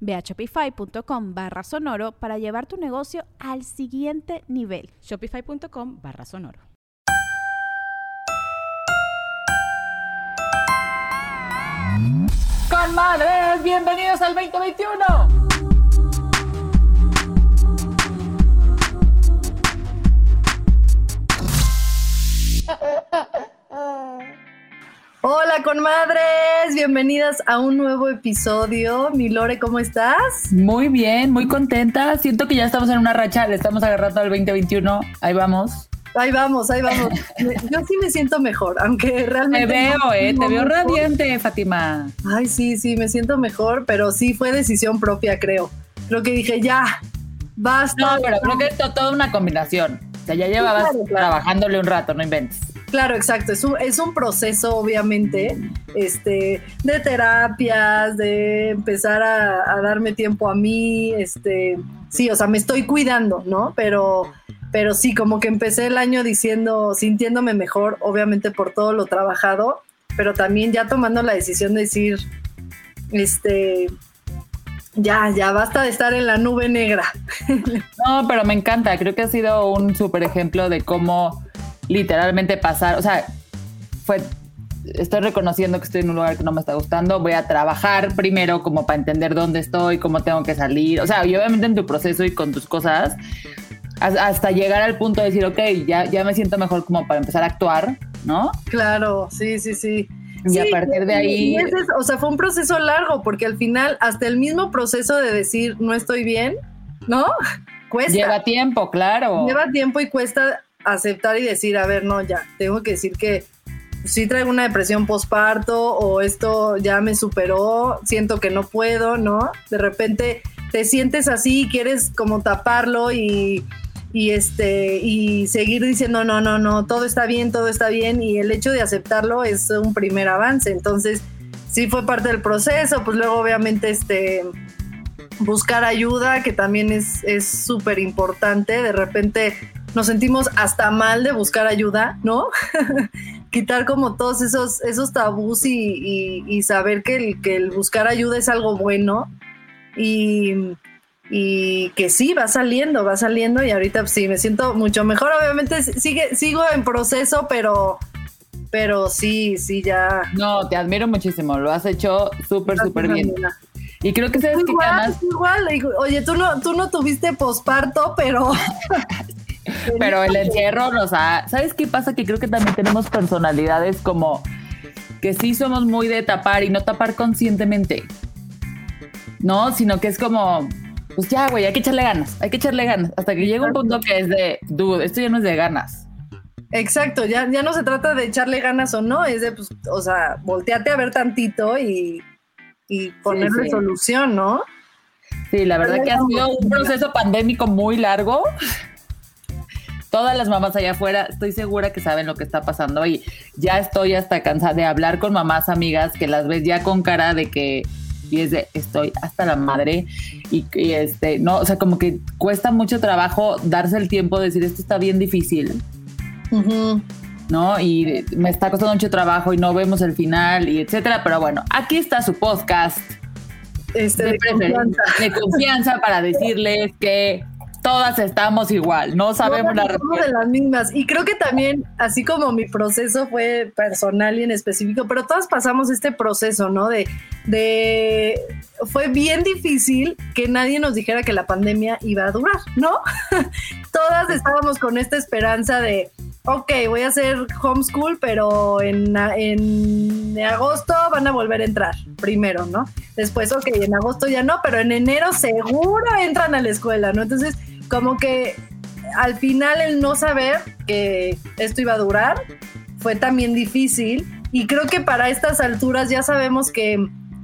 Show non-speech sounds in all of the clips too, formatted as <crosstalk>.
Ve a shopify.com barra sonoro para llevar tu negocio al siguiente nivel. Shopify.com barra sonoro. Con madres, bienvenidos al 2021. <laughs> Hola, conmadres, bienvenidas a un nuevo episodio. Mi Lore, ¿cómo estás? Muy bien, muy contenta. Siento que ya estamos en una racha, le estamos agarrando al 2021. Ahí vamos. Ahí vamos, ahí vamos. <laughs> Yo sí me siento mejor, aunque realmente. Te veo, eh, te veo radiante, Fátima. Ay, sí, sí, me siento mejor, pero sí fue decisión propia, creo. Lo que dije, ya, basta. No, pero creo que es toda una combinación. O sea, ya llevabas trabajándole un rato, no inventes. Claro, exacto. Es un, es un proceso, obviamente, este, de terapias, de empezar a, darme tiempo a mí, este, sí, o sea, me estoy cuidando, ¿no? Pero, pero sí, como que empecé el año diciendo, sintiéndome mejor, obviamente por todo lo trabajado, pero también ya tomando la decisión de decir, este, ya, ya basta de estar en la nube negra. <laughs> No, pero me encanta, creo que ha sido un súper ejemplo de cómo literalmente pasar, o sea, fue, estoy reconociendo que estoy en un lugar que no me está gustando, voy a trabajar primero como para entender dónde estoy, cómo tengo que salir, o sea, y obviamente en tu proceso y con tus cosas, hasta llegar al punto de decir, ok, ya, ya me siento mejor como para empezar a actuar, ¿no? Claro, sí, sí, sí. Y a partir de ahí... o sea, fue un proceso largo, porque al final, hasta el mismo proceso de decir, no estoy bien, ¿no? <laughs> Cuesta. Lleva tiempo, claro. Lleva tiempo y cuesta aceptar y decir, a ver, no, ya, tengo que decir que sí traigo una depresión postparto o esto ya me superó, siento que no puedo, ¿no? De repente te sientes así y quieres como taparlo y, y este y seguir diciendo no, no, no, todo está bien, todo está bien y el hecho de aceptarlo es un primer avance. Entonces, sí fue parte del proceso, pues luego obviamente este buscar ayuda, que también es súper importante. De repente nos sentimos hasta mal de buscar ayuda, ¿no? <laughs> Quitar como todos esos, esos tabús y, saber que el, que el buscar ayuda es algo bueno y, que sí, va saliendo, va saliendo y ahorita sí, me siento mucho mejor. Obviamente sigue, sigo en proceso, pero, pero sí, sí, ya. No, te admiro muchísimo, lo has hecho súper, súper bien. Y creo que sabes igual, que Igual, oye, tú no, tú no tuviste posparto, pero <laughs> Pero el encierro nos ha... ¿Sabes qué pasa? Que creo que también tenemos personalidades como que sí somos muy de tapar y no tapar conscientemente. No, sino que es como, pues ya, güey, hay que echarle ganas, hay que echarle ganas. Hasta que llega un punto que es de, dude, esto ya no es de ganas. Exacto, ya, ya no se trata de echarle ganas o no, es de, pues, o sea, volteate a ver tantito y, y ponerle solución, ¿no? Sí, la verdad que ha sido un proceso pandémico muy largo todas las mamás allá afuera, estoy segura que saben lo que está pasando y ya estoy hasta cansada de hablar con mamás amigas que las ves ya con cara de que y es de estoy hasta la madre y, este no o sea como que cuesta mucho trabajo darse el tiempo de decir esto está bien difícil no y me está costando mucho trabajo y no vemos el final y etcétera pero bueno aquí está su podcast. Este, de, confianza. de confianza para decirles que todas estamos igual, no sabemos la respuesta. de las mismas. Y creo que también, así como mi proceso fue personal y en específico, pero todas pasamos este proceso, ¿no? De, de fue bien difícil que nadie nos dijera que la pandemia iba a durar, ¿no? <laughs> todas estábamos con esta esperanza de ok, voy a hacer homeschool, pero en, en agosto van a volver a entrar primero, ¿no? Después, ok, en agosto ya no, pero en enero seguro entran a la escuela, ¿no? Entonces, como que al final el no saber que esto iba a durar fue también difícil y creo que para estas alturas ya sabemos que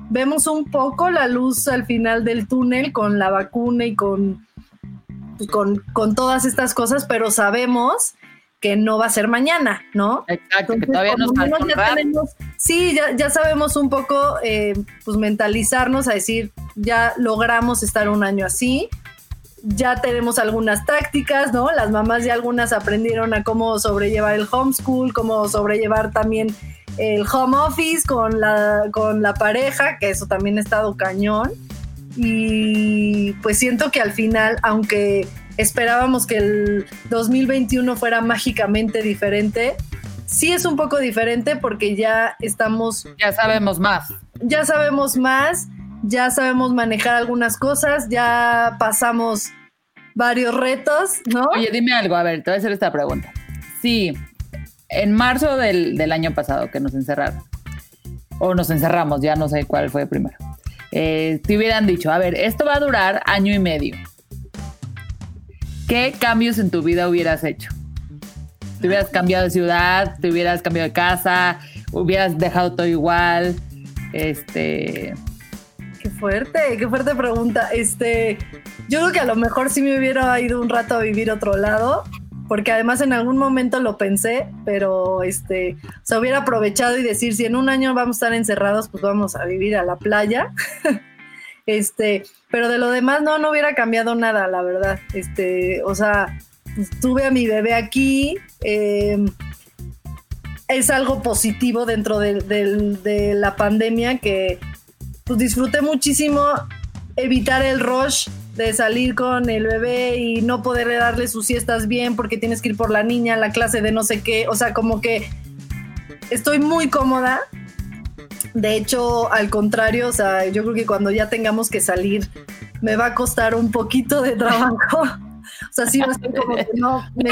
vemos un poco la luz al final del túnel con la vacuna y con, con, con todas estas cosas, pero sabemos que no va a ser mañana, ¿no? Exacto, que todavía nos falta Sí, ya, ya, sabemos un poco, eh, pues mentalizarnos a decir, ya logramos estar un año así, ya tenemos algunas tácticas, ¿no? Las mamás ya algunas aprendieron a cómo sobrellevar el homeschool, cómo sobrellevar también el home office con la, con la pareja, que eso también ha estado cañón. Y pues siento que al final, aunque esperábamos que el 2021 fuera mágicamente diferente. Sí es un poco diferente porque ya estamos... Ya sabemos más. Ya sabemos más, ya sabemos manejar algunas cosas, ya pasamos varios retos, ¿no? Oye, dime algo, a ver, te voy a hacer esta pregunta. Sí, en marzo del, año pasado que nos encerraron, o nos encerramos, ya no sé cuál fue primero, eh, te hubieran dicho, a ver, esto va a durar año y medio ¿qué cambios en tu vida hubieras hecho? ¿Te hubieras cambiado de ciudad? ¿Te hubieras cambiado de casa? ¿Hubieras dejado todo igual? Este. Qué fuerte, qué fuerte pregunta. Este, yo creo que a lo mejor sí me hubiera ido un rato a vivir otro lado, porque además en algún momento lo pensé, pero este, se hubiera aprovechado y decir, si en un año vamos a estar encerrados, pues vamos a vivir a la playa. <laughs> Este, pero de lo demás no, no hubiera cambiado nada, la verdad. Este, o sea, tuve a mi bebé aquí. Em, es algo positivo dentro de, la pandemia que pues, disfruté muchísimo evitar el rush de salir con el bebé y no poderle darle sus siestas bien porque tienes que ir por la niña la clase de no sé qué. O sea, como que estoy muy cómoda de hecho, al contrario, o sea, yo creo que cuando ya tengamos que salir, me va a costar un poquito de trabajo. <laughs> O sea, sí va a ser como que no me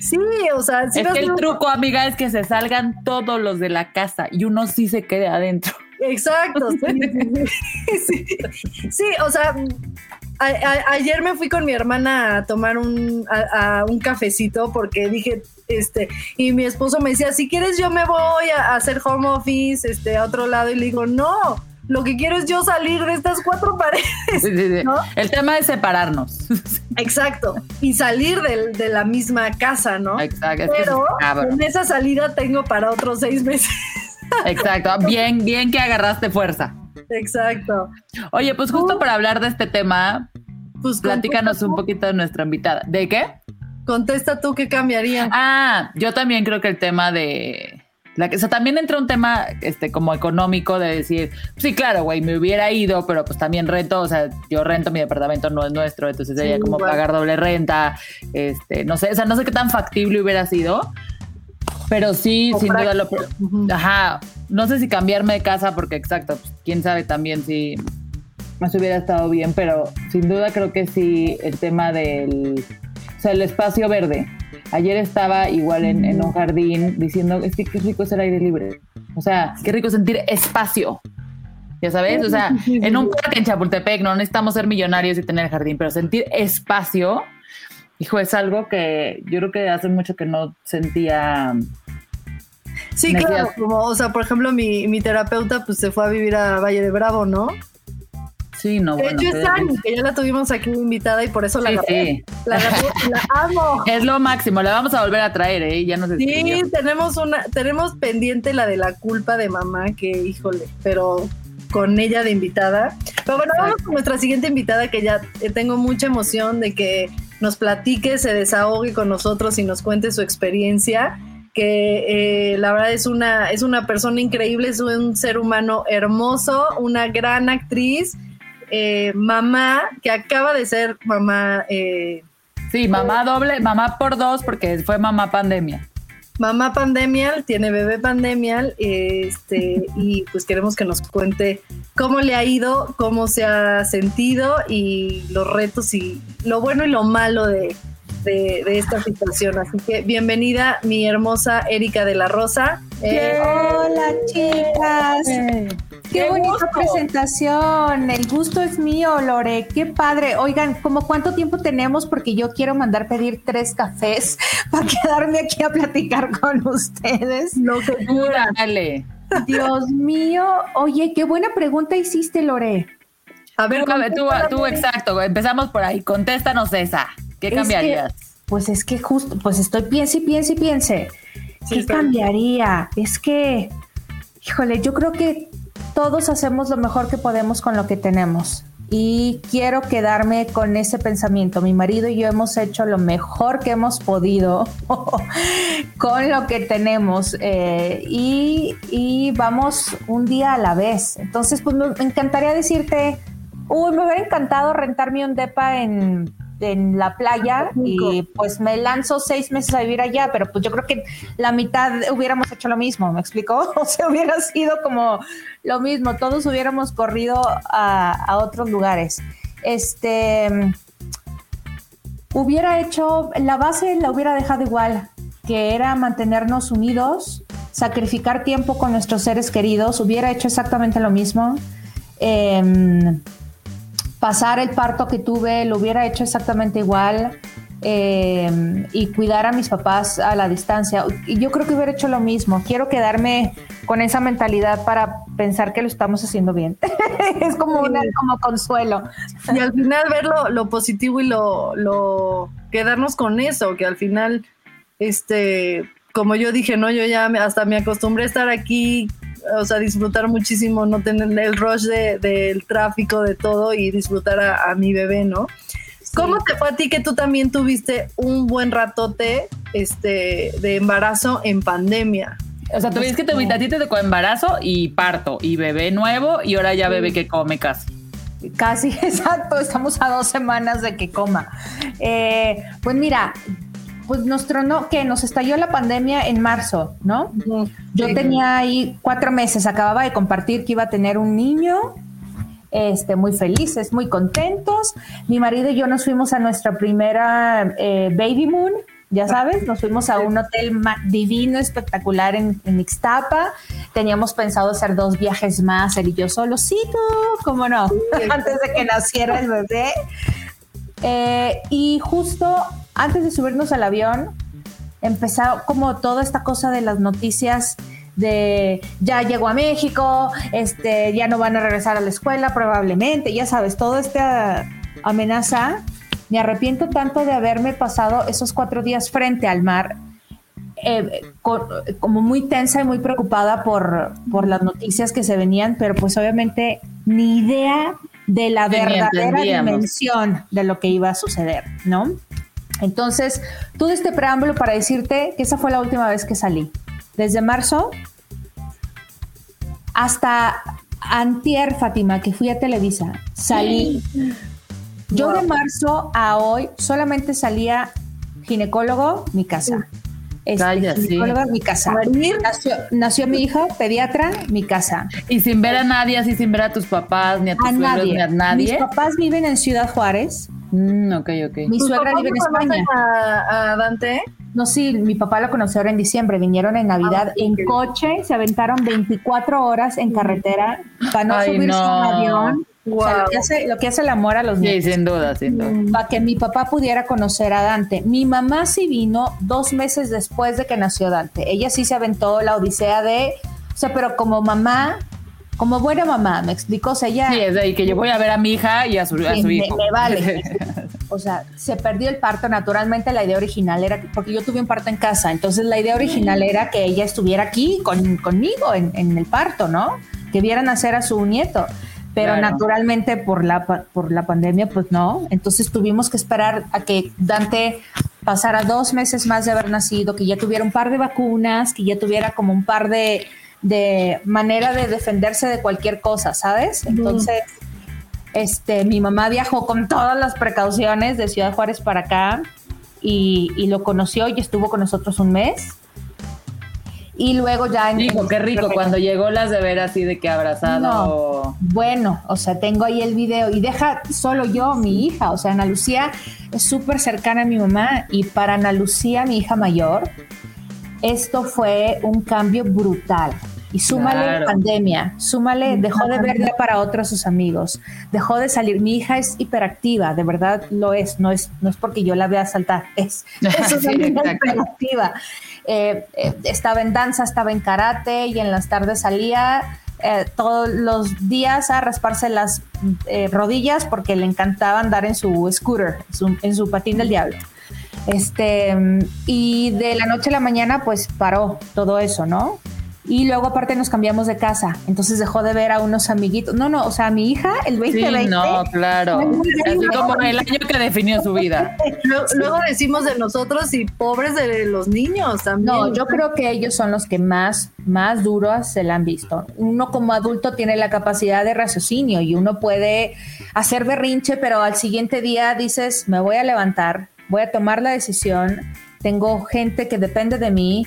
Sí, o sea, sí es que el truco, amiga, es que se salgan todos los de la casa y uno sí se quede adentro. Exacto, sí, sí, <laughs> o sea, ayer me fui con mi hermana a tomar un, a, un cafecito porque dije, este, y mi esposo me decía, si quieres yo me voy a, hacer home office, este, a otro lado, y le digo, no, lo que quiero es yo salir de estas cuatro <laughs> paredes. El tema es separarnos. <laughs> Exacto. Y salir de, la misma casa, ¿no? Exacto. Pero en esa salida tengo para otros seis meses. <laughs> Exacto. Bien, bien que agarraste fuerza. Exacto. Oye, pues justo para hablar de este tema, pues platícanos un poquito de nuestra invitada. ¿De qué? Contesta tú qué cambiaría. Ah, yo también creo que el tema de la que, o sea, también entra un tema este como económico de decir, sí, claro, güey, me hubiera ido, pero pues también rento, o sea, yo rento mi departamento no es nuestro, entonces sería como pagar doble renta, este, no sé, o sea, no sé qué tan factible hubiera sido, pero sí, sin duda lo ajá, no sé si cambiarme de casa porque exacto, pues, quién sabe también si más hubiera estado bien, pero sin duda creo que sí el tema del o sea, el espacio verde. Ayer estaba igual en, un jardín diciendo, es que qué rico es el aire libre. O sea, qué rico sentir espacio. Ya sabes, o sea, en un parque en Chapultepec no necesitamos ser millonarios y tener jardín, pero sentir espacio, hijo, es algo que yo creo que hace mucho que no sentía Sí, claro, como, o sea, por ejemplo, mi, mi terapeuta pues se fue a vivir a Valle de Bravo, ¿no? Sí, no, de hecho, es Ani, que ya la tuvimos aquí invitada y por eso la, sí, La, amo. <laughs> Es lo máximo, la vamos a volver a traer, ¿eh? Ya nos Sí, tenemos una, tenemos pendiente la de la culpa de mamá, que híjole, pero con ella de invitada. Pero bueno, vamos con nuestra siguiente invitada, que ya tengo mucha emoción de que nos platique, se desahogue con nosotros y nos cuente su experiencia que eh, la verdad es una, es una persona increíble, es un ser humano hermoso, una gran actriz, eh, mamá, que acaba de ser mamá. Eh, sí, mamá doble, mamá por dos, porque fue mamá pandemia. Mamá pandemial, tiene bebé pandemial, este, y pues queremos que nos cuente cómo le ha ido, cómo se ha sentido y los retos y lo bueno y lo malo de, de, de esta situación. Así que bienvenida, mi hermosa Erika de la Rosa. Eh, Hola chicas. Eh, Qué, qué bonita gusto. presentación. El gusto es mío, Lore. Qué padre. Oigan, ¿cómo cuánto tiempo tenemos? Porque yo quiero mandar pedir tres cafés <laughs> para quedarme aquí a platicar con ustedes. lo que Dura, dale. Dios mío. Oye, qué buena pregunta hiciste, Lore. A ver, Tú, tú, tú, exacto. Empezamos por ahí. Contéstanos esa. ¿Qué Es cambiarías? que, pues es que justo, pues estoy piense y piense y piense. Sí, ¿Qué cambiaría? Es que, híjole, yo creo que todos hacemos lo mejor que podemos con lo que tenemos. Y quiero quedarme con ese pensamiento. Mi marido y yo hemos hecho lo mejor que hemos podido <laughs> con lo que tenemos eh, y, y vamos un día a la vez. Entonces, pues me encantaría decirte, uy, me hubiera encantado rentarme un depa en, en la playa y pues me lanzo seis meses a vivir allá, pero pues yo creo que la mitad hubiéramos hecho lo mismo, ¿me explicó? <laughs> O sea, hubiera sido como lo mismo, todos hubiéramos corrido a, a otros lugares. Este hubiera hecho, la base la hubiera dejado igual, que era mantenernos unidos, sacrificar tiempo con nuestros seres queridos, hubiera hecho exactamente lo mismo. Em, pasar el parto que tuve, lo hubiera hecho exactamente igual. em, y cuidar a mis papás a la distancia. Y yo creo que hubiera hecho lo mismo. Quiero quedarme con esa mentalidad para pensar que lo estamos haciendo bien. <laughs> es como, una, como consuelo. Y al final ver lo, lo positivo y lo, lo quedarnos con eso, que al final, este, como yo dije, no, yo ya me- hasta me acostumbré a estar aquí, o sea, disfrutar muchísimo, no tener el rush de- del tráfico, de todo y disfrutar a, a mi bebé, ¿no? ¿Cómo te fue a ti que tú también tuviste un buen ratote este, de embarazo en pandemia? O sea, ves que te, a ti te tocó embarazo y parto y bebé nuevo y ahora ya bebé que come casi. Casi, <laughs> exacto, estamos a dos semanas de que coma. Eh, pues mira, pues nos tronó, que nos estalló la pandemia en marzo, ¿no? Yo tenía ahí cuatro meses, acababa de compartir que iba a tener un niño, este, muy felices, muy contentos. Mi marido y yo nos fuimos a nuestra primera eh, baby moon, ya sabes, nos fuimos a un hotel divino, espectacular en, en Ixtapa. Teníamos pensado hacer dos viajes más, él y yo tú, cómo no, <laughs> antes de que naciera el bebé. Eh, y justo antes de subirnos al avión, empezó como toda esta cosa de las noticias de ya llegó a México, este, ya no van a regresar a la escuela probablemente, ya sabes, toda esta amenaza. Me arrepiento tanto de haberme pasado esos cuatro días frente al mar, eh, con- como muy tensa y muy preocupada por, por las noticias que se venían, pero pues obviamente ni idea de la Sí, verdadera dimensión de lo que iba a suceder, ¿no? Entonces, todo este preámbulo para decirte que esa fue la última vez que salí. Desde marzo hasta antier, Fátima, que fui a Televisa, salí. Yo de marzo a hoy solamente salía ginecólogo, mi casa. Este, Calla, sí. ginecóloga, mi casa. Nació, nació mi hija, pediatra, mi casa. Y sin ver a nadie, así sin ver a tus papás, ni a tus A suegros, nadie. ni a Mis nadie. papás viven en Ciudad Juárez. Mm, ok, ok. Mi ¿Tus suegra vive en no España. A, a Dante? No, sí, mi papá lo conoció ahora en diciembre. Vinieron en Navidad Ah, en coche, se aventaron 24 horas en carretera para no Ay, subirse a un no. avión. O sea, lo que, hace, lo que hace el amor a los Sí, niños. sin duda, sin duda. Para que mi papá pudiera conocer a Dante. Mi mamá sí vino dos meses después de que nació Dante. Ella sí se aventó la odisea de, o sea, pero como mamá, como buena mamá, me explicó. O sea, ella Sí, es de ahí que yo voy a ver a mi hija y a su, a Sí, su hijo. me vale. <laughs> O sea, se perdió el parto. Naturalmente, la idea original era, que- porque yo tuve un parto en casa, entonces la idea original era que ella estuviera aquí con, conmigo en, en el parto, ¿no? Que viera nacer a su nieto. Pero Claro. naturalmente por la, por la pandemia, pues no. Entonces tuvimos que esperar a que Dante pasara dos meses más de haber nacido, que ya tuviera un par de vacunas, que ya tuviera como un par de, de manera de defenderse de cualquier cosa, ¿sabes? Entonces, este, mi mamá viajó con todas las precauciones de Ciudad Juárez para acá y, y lo conoció y estuvo con nosotros un mes. Y luego ya... en- Hijo, qué rico cuando llegó las de ver así de que abrazado. No. Bueno, o sea, tengo ahí el video y deja solo yo, mi hija, o sea, Ana Lucía es súper cercana a mi mamá y para Ana Lucía, mi hija mayor, esto fue un cambio brutal. Y súmale Claro. pandemia, súmale, dejó de ver ya para otros sus amigos, dejó de salir. Mi hija es hiperactiva, de verdad lo es, no es, no es porque yo la vea saltar, es, <laughs> es una niña hiperactiva. Eh, eh, estaba en danza, estaba en karate y en las tardes salía eh, todos los días a rasparse las eh, rodillas porque le encantaba andar en su scooter, su- en su patín del diablo. Este, y de la noche a la mañana, pues paró todo eso, ¿no? Y luego aparte nos cambiamos de casa, entonces dejó de ver a unos amiguitos. No, no, o sea, mi hija, el 2020. Sí, no, claro. Así como el año que definió su vida. <laughs> Luego, luego decimos de nosotros y pobres de los niños también. No, yo creo que ellos son los que más, más duros se la han visto. Uno como adulto tiene la capacidad de raciocinio y uno puede hacer berrinche, pero al siguiente día dices, me voy a levantar, voy a tomar la decisión, tengo gente que depende de mí,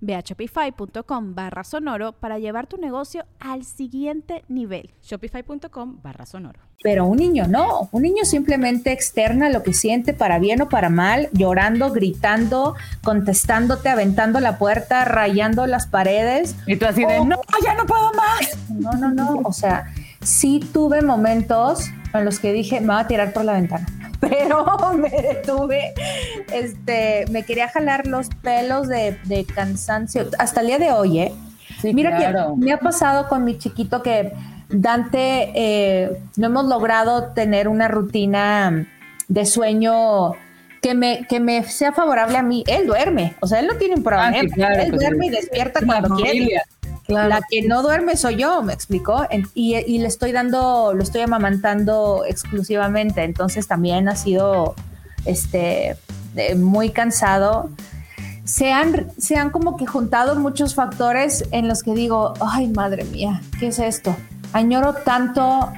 Ve a shopify.com barra sonoro para llevar tu negocio al siguiente nivel. Shopify.com barra sonoro. Pero un niño no, un niño simplemente externa lo que siente para bien o para mal, llorando, gritando, contestándote, aventando la puerta, rayando las paredes. Y tú así de, no, ya no puedo más. No, no, no. O sea, sí tuve momentos en los que dije, me voy a tirar por la ventana. Pero <laughs> me detuve, este, me quería jalar los pelos de, de cansancio. Hasta el día de hoy, ¿eh? Sí, Mira claro. que me ha pasado con mi chiquito que Dante eh, no hemos logrado tener una rutina de sueño que me, que me sea favorable a mí. Él duerme, o sea, él no tiene un problema. Ah, sí, claro, él pues, duerme y es despierta cuando quiere. La que no duerme soy yo, me explicó. Y, le estoy dando, lo estoy amamantando exclusivamente. Entonces también ha sido este, eh, muy cansado. Se han, se han como que juntado muchos factores en los que digo, ay, madre mía, ¿qué es esto? Añoro tanto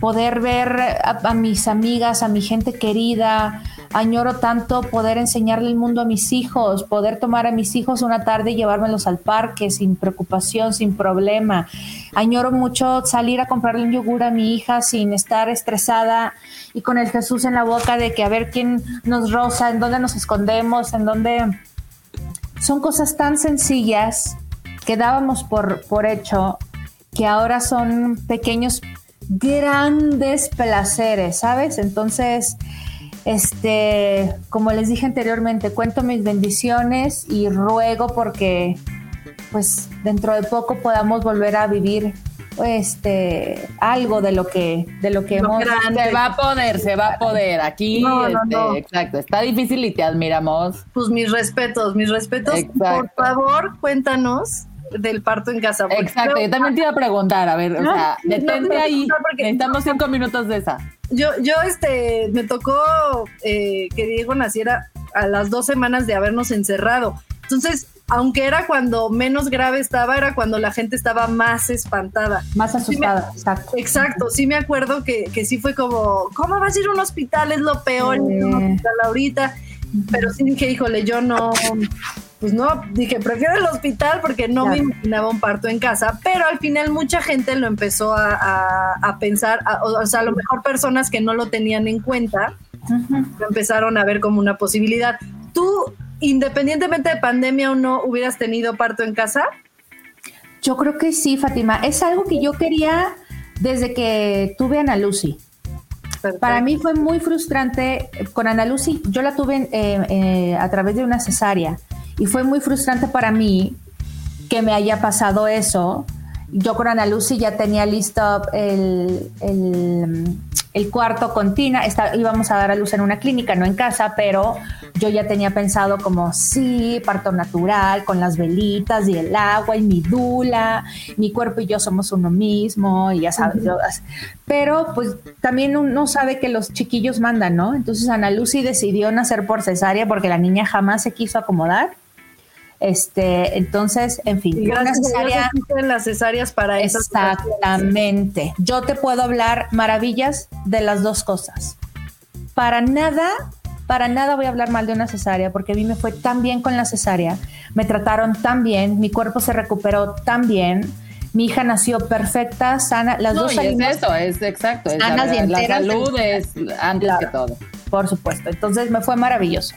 poder ver a mis amigas, a mi gente querida. Añoro tanto poder enseñarle el mundo a mis hijos, poder tomar a mis hijos una tarde y llevármelos al parque sin preocupación, sin problema. Añoro mucho salir a comprarle un yogur a mi hija sin estar estresada y con el Jesús en la boca de que a ver quién nos roza, en dónde nos escondemos, en dónde... Son cosas tan sencillas que dábamos por, por hecho que ahora son pequeños grandes placeres, ¿sabes? Entonces, este, como les dije anteriormente, cuento mis bendiciones y ruego porque, pues, dentro de poco podamos volver a vivir, este, algo de lo que, de lo que Lo hemos. grande. Se va a poder, se va a poder. Aquí, No, no, este, no. exacto, está difícil y te admiramos. Pues mis respetos, mis respetos. Exacto. Por favor, cuéntanos del parto en casa. Exacto, yo también te iba a preguntar, a ver, o sea, detente no, ahí. Necesitamos cinco minutos de esa. Yo, yo, este, me tocó eh, que Diego naciera a las dos semanas de habernos encerrado. Entonces, aunque era cuando menos grave estaba, era cuando la gente estaba más espantada. Más asustada, exacto. Exacto, sí me acuerdo que, que sí fue como, ¿cómo vas a ir a un hospital? Es lo peor, ir a un hospital ahorita. Pero sí dije, híjole, yo no, pues no, dije, prefiero el hospital porque no me Claro. imaginaba un parto en casa, pero al final mucha gente lo empezó a, a- a pensar, a- o, sea, a lo mejor personas que no lo tenían en cuenta, lo empezaron a ver como una posibilidad. ¿Tú, independientemente de pandemia o no, hubieras tenido parto en casa? Yo creo que sí, Fátima. Es algo que yo quería desde que tuve a Ana Lucy. Para mí fue muy frustrante con Ana Lucy. Yo la tuve eh, eh, a través de una cesárea y fue muy frustrante para mí que me haya pasado eso. Yo con Ana Lucy ya tenía listo el, el, cuarto con Tina. íbamos a dar a luz en una clínica, no en casa, pero yo ya tenía pensado como, sí, parto natural, con las velitas y el agua y mi dula, mi cuerpo y yo somos uno mismo, y ya sabes. pero pues también uno sabe que los chiquillos mandan, ¿no? Entonces Ana Lucy decidió nacer por cesárea porque la niña jamás se quiso acomodar. Este, entonces, en fin, y gracias cesárea, las cesáreas para eso. Exactamente. Yo te puedo hablar maravillas de las dos cosas. Para nada para nada voy a hablar mal de una cesárea porque a mí me fue tan bien con la cesárea, me trataron tan bien, mi cuerpo se recuperó tan bien. Mi hija nació perfecta, sana, las dos es eso, es exacto. Es sanas la, y enteras. La salud es antes que todo. Por supuesto. Entonces me fue maravilloso.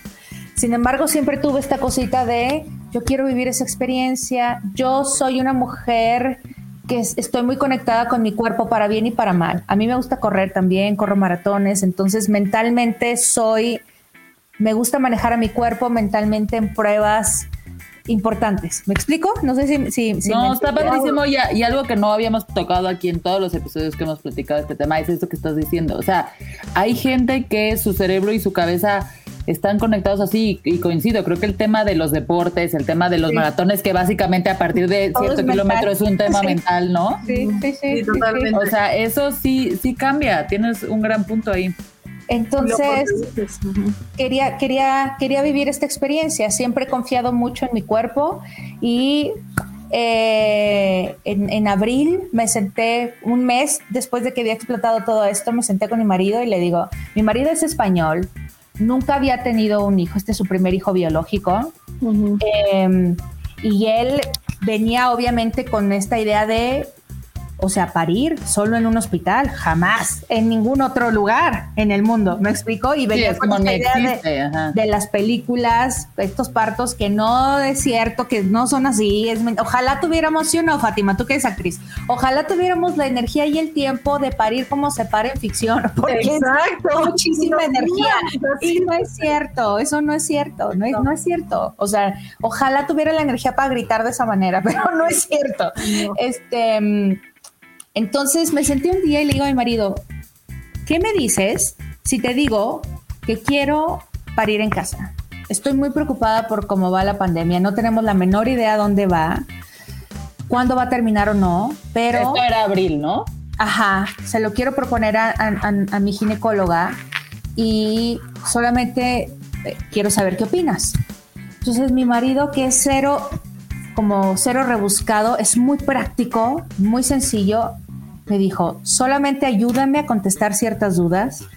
Sin embargo, siempre tuve esta cosita de yo quiero vivir esa experiencia. Yo soy una mujer que estoy muy conectada con mi cuerpo para bien y para mal. A mí me gusta correr también, corro maratones, entonces mentalmente soy me gusta manejar a mi cuerpo mentalmente en pruebas importantes. ¿Me explico? No sé si... si, no, está padrísimo y, y, algo que no habíamos tocado aquí en todos los episodios que hemos platicado de este tema es esto que estás diciendo. O sea, hay gente que su cerebro y su cabeza están conectados así y coincido. Creo que el tema de los deportes, el tema de los maratones, que básicamente a partir de cierto kilómetro es un <laughs> tema mental, ¿no? Sí, sí, sí. totalmente. O sea, eso sí, sí cambia. Tienes un gran punto ahí. Entonces, quería, quería, quería vivir esta experiencia. Siempre he confiado mucho en mi cuerpo y eh, en, abril me senté, un mes después de que había explotado todo esto, me senté con mi marido y le digo, mi marido es español, nunca había tenido un hijo, este es su primer hijo biológico. Em, y él venía obviamente con esta idea de o sea, parir solo en un hospital, jamás, en ningún otro lugar en el mundo, ¿me explico? Y venía con esta idea de, las películas, estos partos que no es cierto, que no son así, es, ojalá tuviéramos, sí o no, Fátima, tú que eres actriz, ojalá tuviéramos la energía y el tiempo de parir como se para en ficción, <laughs> porque Exacto. muchísima energía, y no es cierto, eso no es cierto, no es, no. es cierto, o sea, ojalá tuviera la energía para gritar de esa manera, <laughs> pero no es cierto, este mm, entonces me senté un día y le digo a mi marido, ¿qué me dices si te digo que quiero parir en casa? Estoy muy preocupada por cómo va la pandemia, no tenemos la menor idea dónde va, cuándo va a terminar o no, pero... Esto era abril, ¿no? Ajá, se lo quiero proponer a, mi ginecóloga y solamente eh, quiero saber qué opinas. Entonces mi marido, que es cero, como cero rebuscado, es muy práctico, muy sencillo, me dijo, solamente ayúdame a contestar ciertas dudas,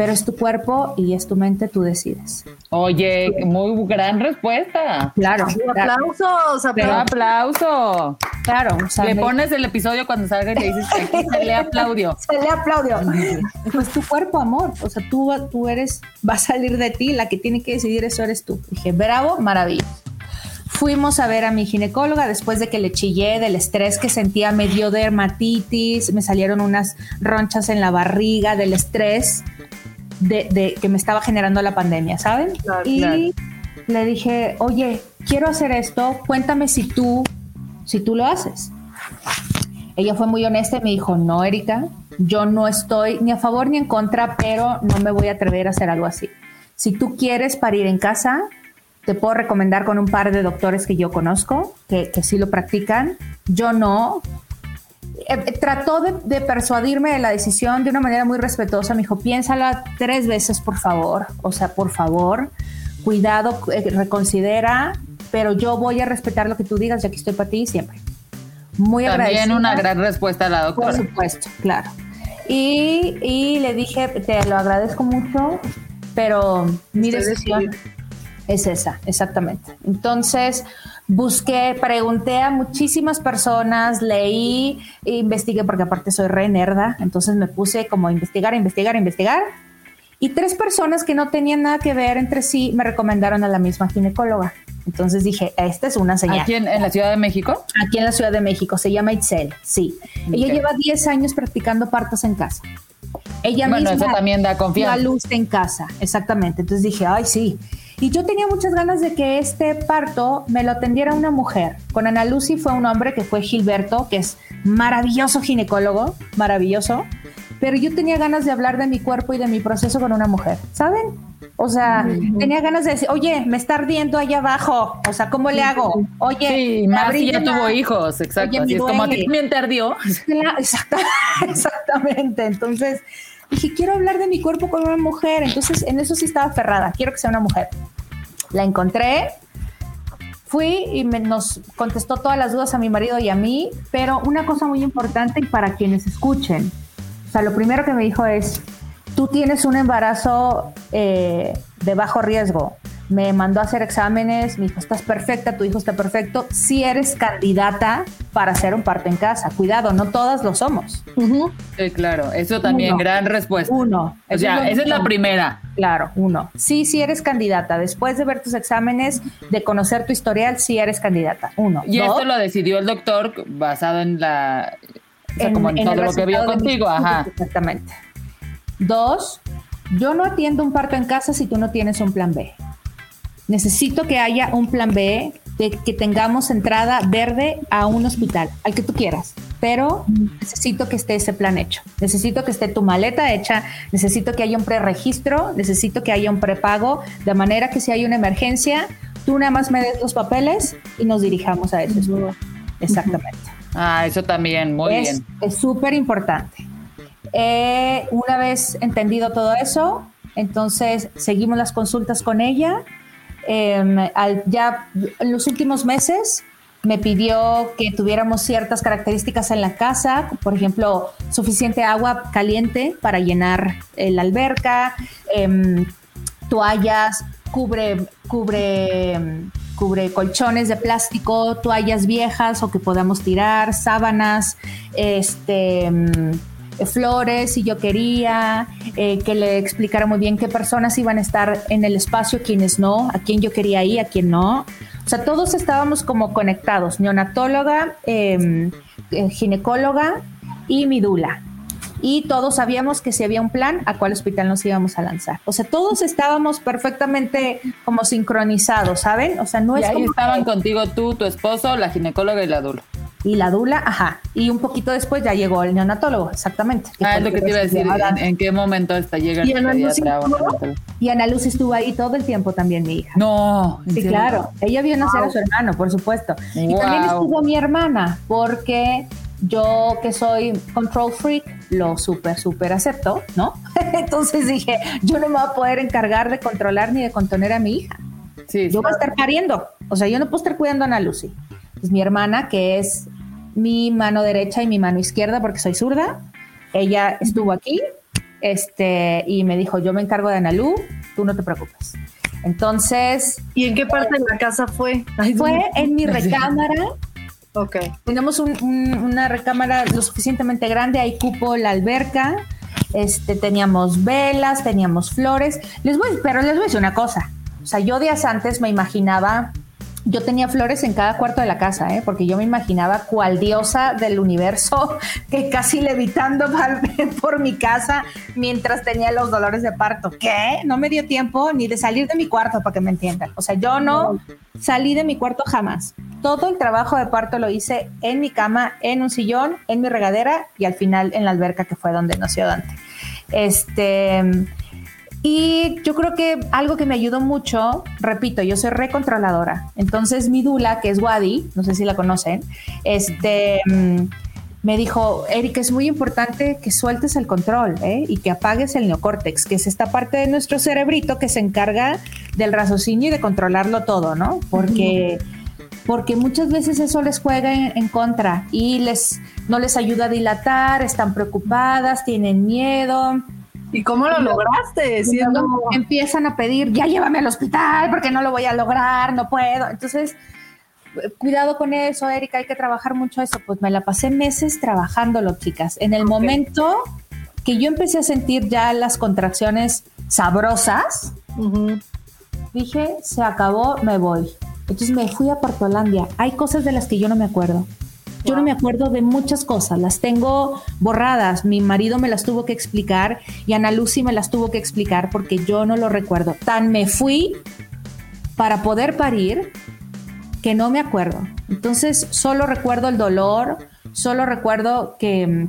pero es tu cuerpo y es tu mente, tú decides. Oye, muy gran respuesta. Claro. Aplausos, aplauso. Claro. le pones el episodio cuando salga y le dices que aquí se le aplaudió. <laughs> Se le aplaudió. Pues tu cuerpo, amor. O sea, tú, tú eres, va a salir de ti, la que tiene que decidir eso eres tú. Dije, bravo, maravilloso. Fuimos a ver a mi ginecóloga después de que le chillé del estrés que sentía, me dio dermatitis, me salieron unas ronchas en la barriga del estrés de, que me estaba generando la pandemia, ¿saben? y le dije, oye, quiero hacer esto, cuéntame si tú, si tú lo haces. Ella fue muy honesta y me dijo, no, Erika, yo no estoy ni a favor ni en contra, pero no me voy a atrever a hacer algo así. Si tú quieres parir en casa, te puedo recomendar con un par de doctores que yo conozco, que, que sí lo practican. Yo no. Eh, eh, trató de, persuadirme de la decisión de una manera muy respetuosa. Me dijo, piénsala tres veces, por favor. O sea, por favor, cuidado, eh, reconsidera, pero yo voy a respetar lo que tú digas, ya que estoy para ti siempre. Muy También una gran respuesta a la doctora. Por supuesto, claro. Y, y le dije, te lo agradezco mucho, pero mi decisión es esa, exactamente. Entonces, busqué, pregunté a muchísimas personas, leí, investigué, porque aparte soy re nerda, entonces me puse como a investigar, investigar, investigar. Y tres personas que no tenían nada que ver entre sí me recomendaron a la misma ginecóloga. Entonces dije, esta es una señal. ¿Aquí en, en la Ciudad de México? Aquí en la Ciudad de México, se llama Itzel, sí. Ella lleva 10 años practicando partos en casa. Ella Bueno, misma eso también da confianza. luz en casa, exactamente. Entonces dije, ay, sí. Y yo tenía muchas ganas de que este parto me lo atendiera una mujer. Con Ana Lucy fue un hombre que fue Gilberto, que es maravilloso ginecólogo, maravilloso. Pero yo tenía ganas de hablar de mi cuerpo y de mi proceso con una mujer, ¿saben? O sea, tenía ganas de decir, oye, me está ardiendo allá abajo. O sea, ¿cómo le hago? Oye, Sí, me más si ya tuvo hijos, exacto. Oye, Así es como a ti también te ardió. <laughs> <laughs> Exactamente. Entonces dije, quiero hablar de mi cuerpo con una mujer. Entonces en eso sí estaba aferrada. Quiero que sea una mujer. La encontré. Fui y me- nos contestó todas las dudas a mi marido y a mí, pero una cosa muy importante y para quienes escuchen, o sea, lo primero que me dijo es, tú tienes un embarazo eh, de bajo riesgo. Me mandó a hacer exámenes, me dijo, estás perfecta, tu hijo está perfecto, si eres candidata para hacer un parto en casa. Cuidado, no todas lo somos. Sí, claro. Eso también, Uno. gran respuesta. Uno. O Eso sea, es esa es la primera. Claro, uno. Sí, sí eres candidata. Después de ver tus exámenes, de conocer tu historial, sí eres candidata. Uno. Y Dos, esto lo decidió el doctor basado en la. O sea, en- como en, en todo lo que vio contigo, ajá. Exactamente. Dos, yo no atiendo un parto en casa si tú no tienes un plan B. Necesito que haya un plan B, de que tengamos entrada verde a un hospital, al que tú quieras. Pero necesito que esté ese plan hecho. Necesito que esté tu maleta hecha. Necesito que haya un preregistro. Necesito que haya un prepago. De manera que si hay una emergencia, tú nada más me des los papeles y nos dirijamos a ese hospital. Exactamente. Ah, eso también, muy es, bien. Es súper importante. Eh, una vez entendido todo eso, entonces seguimos las consultas con ella. Al- ya en los últimos meses me pidió que tuviéramos ciertas características en la casa, por ejemplo, suficiente agua caliente para llenar la alberca, em, toallas, cubre, cubre, em, cubre colchones de plástico, toallas viejas o que podamos tirar, sábanas, este, em, flores si yo quería, eh, que le explicara muy bien qué personas iban a estar en el espacio, quiénes no, a quién yo quería ir, a quién no. O sea, todos estábamos como conectados, neonatóloga, em, eh, ginecóloga y mi dula. Y todos sabíamos que si había un plan, a cuál hospital nos íbamos a lanzar. O sea, todos estábamos perfectamente como sincronizados, ¿saben? O sea, no y es ahí como estaban que- contigo tú, tu esposo, la ginecóloga y la dula. Y la dula, ajá. Y un poquito después ya llegó el neonatólogo, exactamente. Ah, es lo que te iba a decir. ¿En, qué momento hasta llega el ¿Y Ana Lucy? Y Ana Luz estuvo ahí todo el tiempo también, mi hija. No. ¿en Sí, serio? claro. Ella vio nacer a su hermano, por supuesto. Y también Wow. estuvo mi hermana, porque yo que soy control freak, lo súper, súper acepto, ¿no? <laughs> Entonces dije, yo no me voy a poder encargar de controlar ni de contener a mi hija. Sí. Yo voy a estar pariendo. O sea, yo no puedo estar cuidando a Ana Lucy. Es mi hermana, que es mi mano derecha y mi mano izquierda, porque soy zurda. Ella estuvo aquí este, y me dijo, yo me encargo de Ana Lu, tú no te preocupes. Entonces, ¿Y en qué parte de la casa fue? Ay, fue en mi recámara. Ok. Tenemos un- un- una recámara lo suficientemente grande, hay cupo la alberca, este, teníamos velas, teníamos flores. Les voy, pero les voy a decir una cosa. O sea, yo días antes me imaginaba, yo tenía flores en cada cuarto de la casa, ¿eh? porque yo me imaginaba cual diosa del universo, <laughs> que casi levitando <laughs> por mi casa mientras tenía los dolores de parto. ¿Qué? No me dio tiempo ni de salir de mi cuarto, para que me entiendan. O sea, yo no salí de mi cuarto jamás. Todo el trabajo de parto lo hice en mi cama, en un sillón, en mi regadera y al final en la alberca que fue donde nació Dante. Este, y yo creo que algo que me ayudó mucho, repito, yo soy recontroladora. Entonces mi dula, que es Wadi, no sé si la conocen, este, mm, me dijo, Erika, es muy importante que sueltes el control ¿eh? y que apagues el neocórtex, que es esta parte de nuestro cerebrito que se encarga del raciocinio y de controlarlo todo, ¿no? Porque porque muchas veces eso les juega en, en contra y les no les ayuda a dilatar, están preocupadas, tienen miedo, ¿Y cómo lo lograste? Siendo... empiezan a pedir, ya llévame al hospital porque no lo voy a lograr, no puedo. Entonces, eh, cuidado con eso, Erika, hay que trabajar mucho eso. Pues me la pasé meses trabajándolo, chicas. En el momento que yo empecé a sentir ya las contracciones sabrosas, dije, se acabó, me voy. Entonces me fui a Portolandia. Hay cosas de las que yo no me acuerdo. Yo no me acuerdo de muchas cosas, las tengo borradas. Mi marido me las tuvo que explicar y Ana Lucy me las tuvo que explicar porque yo no lo recuerdo. Tan me fui para poder parir que no me acuerdo. Entonces solo recuerdo el dolor, solo recuerdo que mm,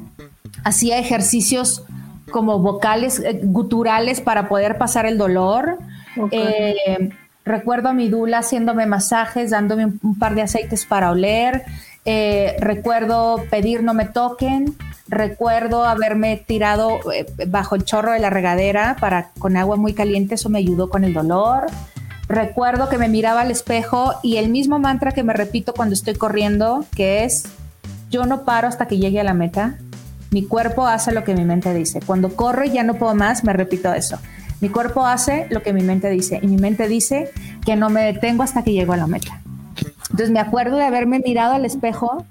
hacía ejercicios como vocales, eh, guturales para poder pasar el dolor. Eh, recuerdo a mi dula haciéndome masajes, dándome un par de aceites para oler. Eh, recuerdo pedir no me toquen. Recuerdo haberme tirado eh, bajo el chorro de la regadera para con agua muy caliente, eso me ayudó con el dolor. Recuerdo que me miraba al espejo y el mismo mantra que me repito cuando estoy corriendo, que es yo no paro hasta que llegue a la meta. Mi cuerpo hace lo que mi mente dice. Cuando corro y ya no puedo más, me repito eso. Mi cuerpo hace lo que mi mente dice y mi mente dice que no me detengo hasta que llego a la meta. Entonces me acuerdo de haberme mirado al espejo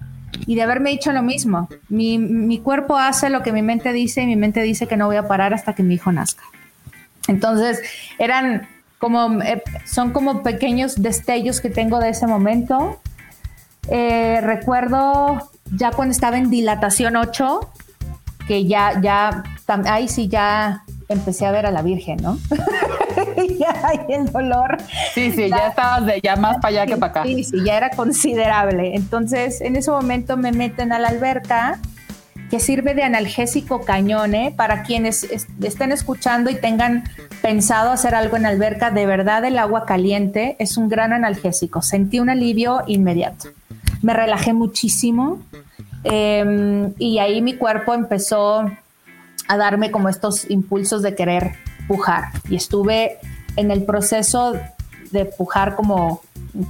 y de haberme dicho lo mismo. Mi, mi, cuerpo hace lo que mi mente dice y mi mente dice que no voy a parar hasta que mi hijo nazca. Entonces eran como, eh, son como pequeños destellos que tengo de ese momento. Eh, recuerdo ya cuando estaba en dilatación 8, que ya, ya, ahí sí ya empecé a ver a la Virgen, ¿no? <laughs> <laughs> hay el dolor. Sí, sí, ya, ya estabas de ya más para allá que para acá. Sí, sí, ya era considerable. Entonces, en ese momento me meten a la alberca que sirve de analgésico cañón, ¿eh? Para quienes estén escuchando y tengan pensado hacer algo en alberca, de verdad el agua caliente es un gran analgésico. Sentí un alivio inmediato. Me relajé muchísimo eh, y ahí mi cuerpo empezó a darme como estos impulsos de querer pujar y estuve en el proceso de pujar como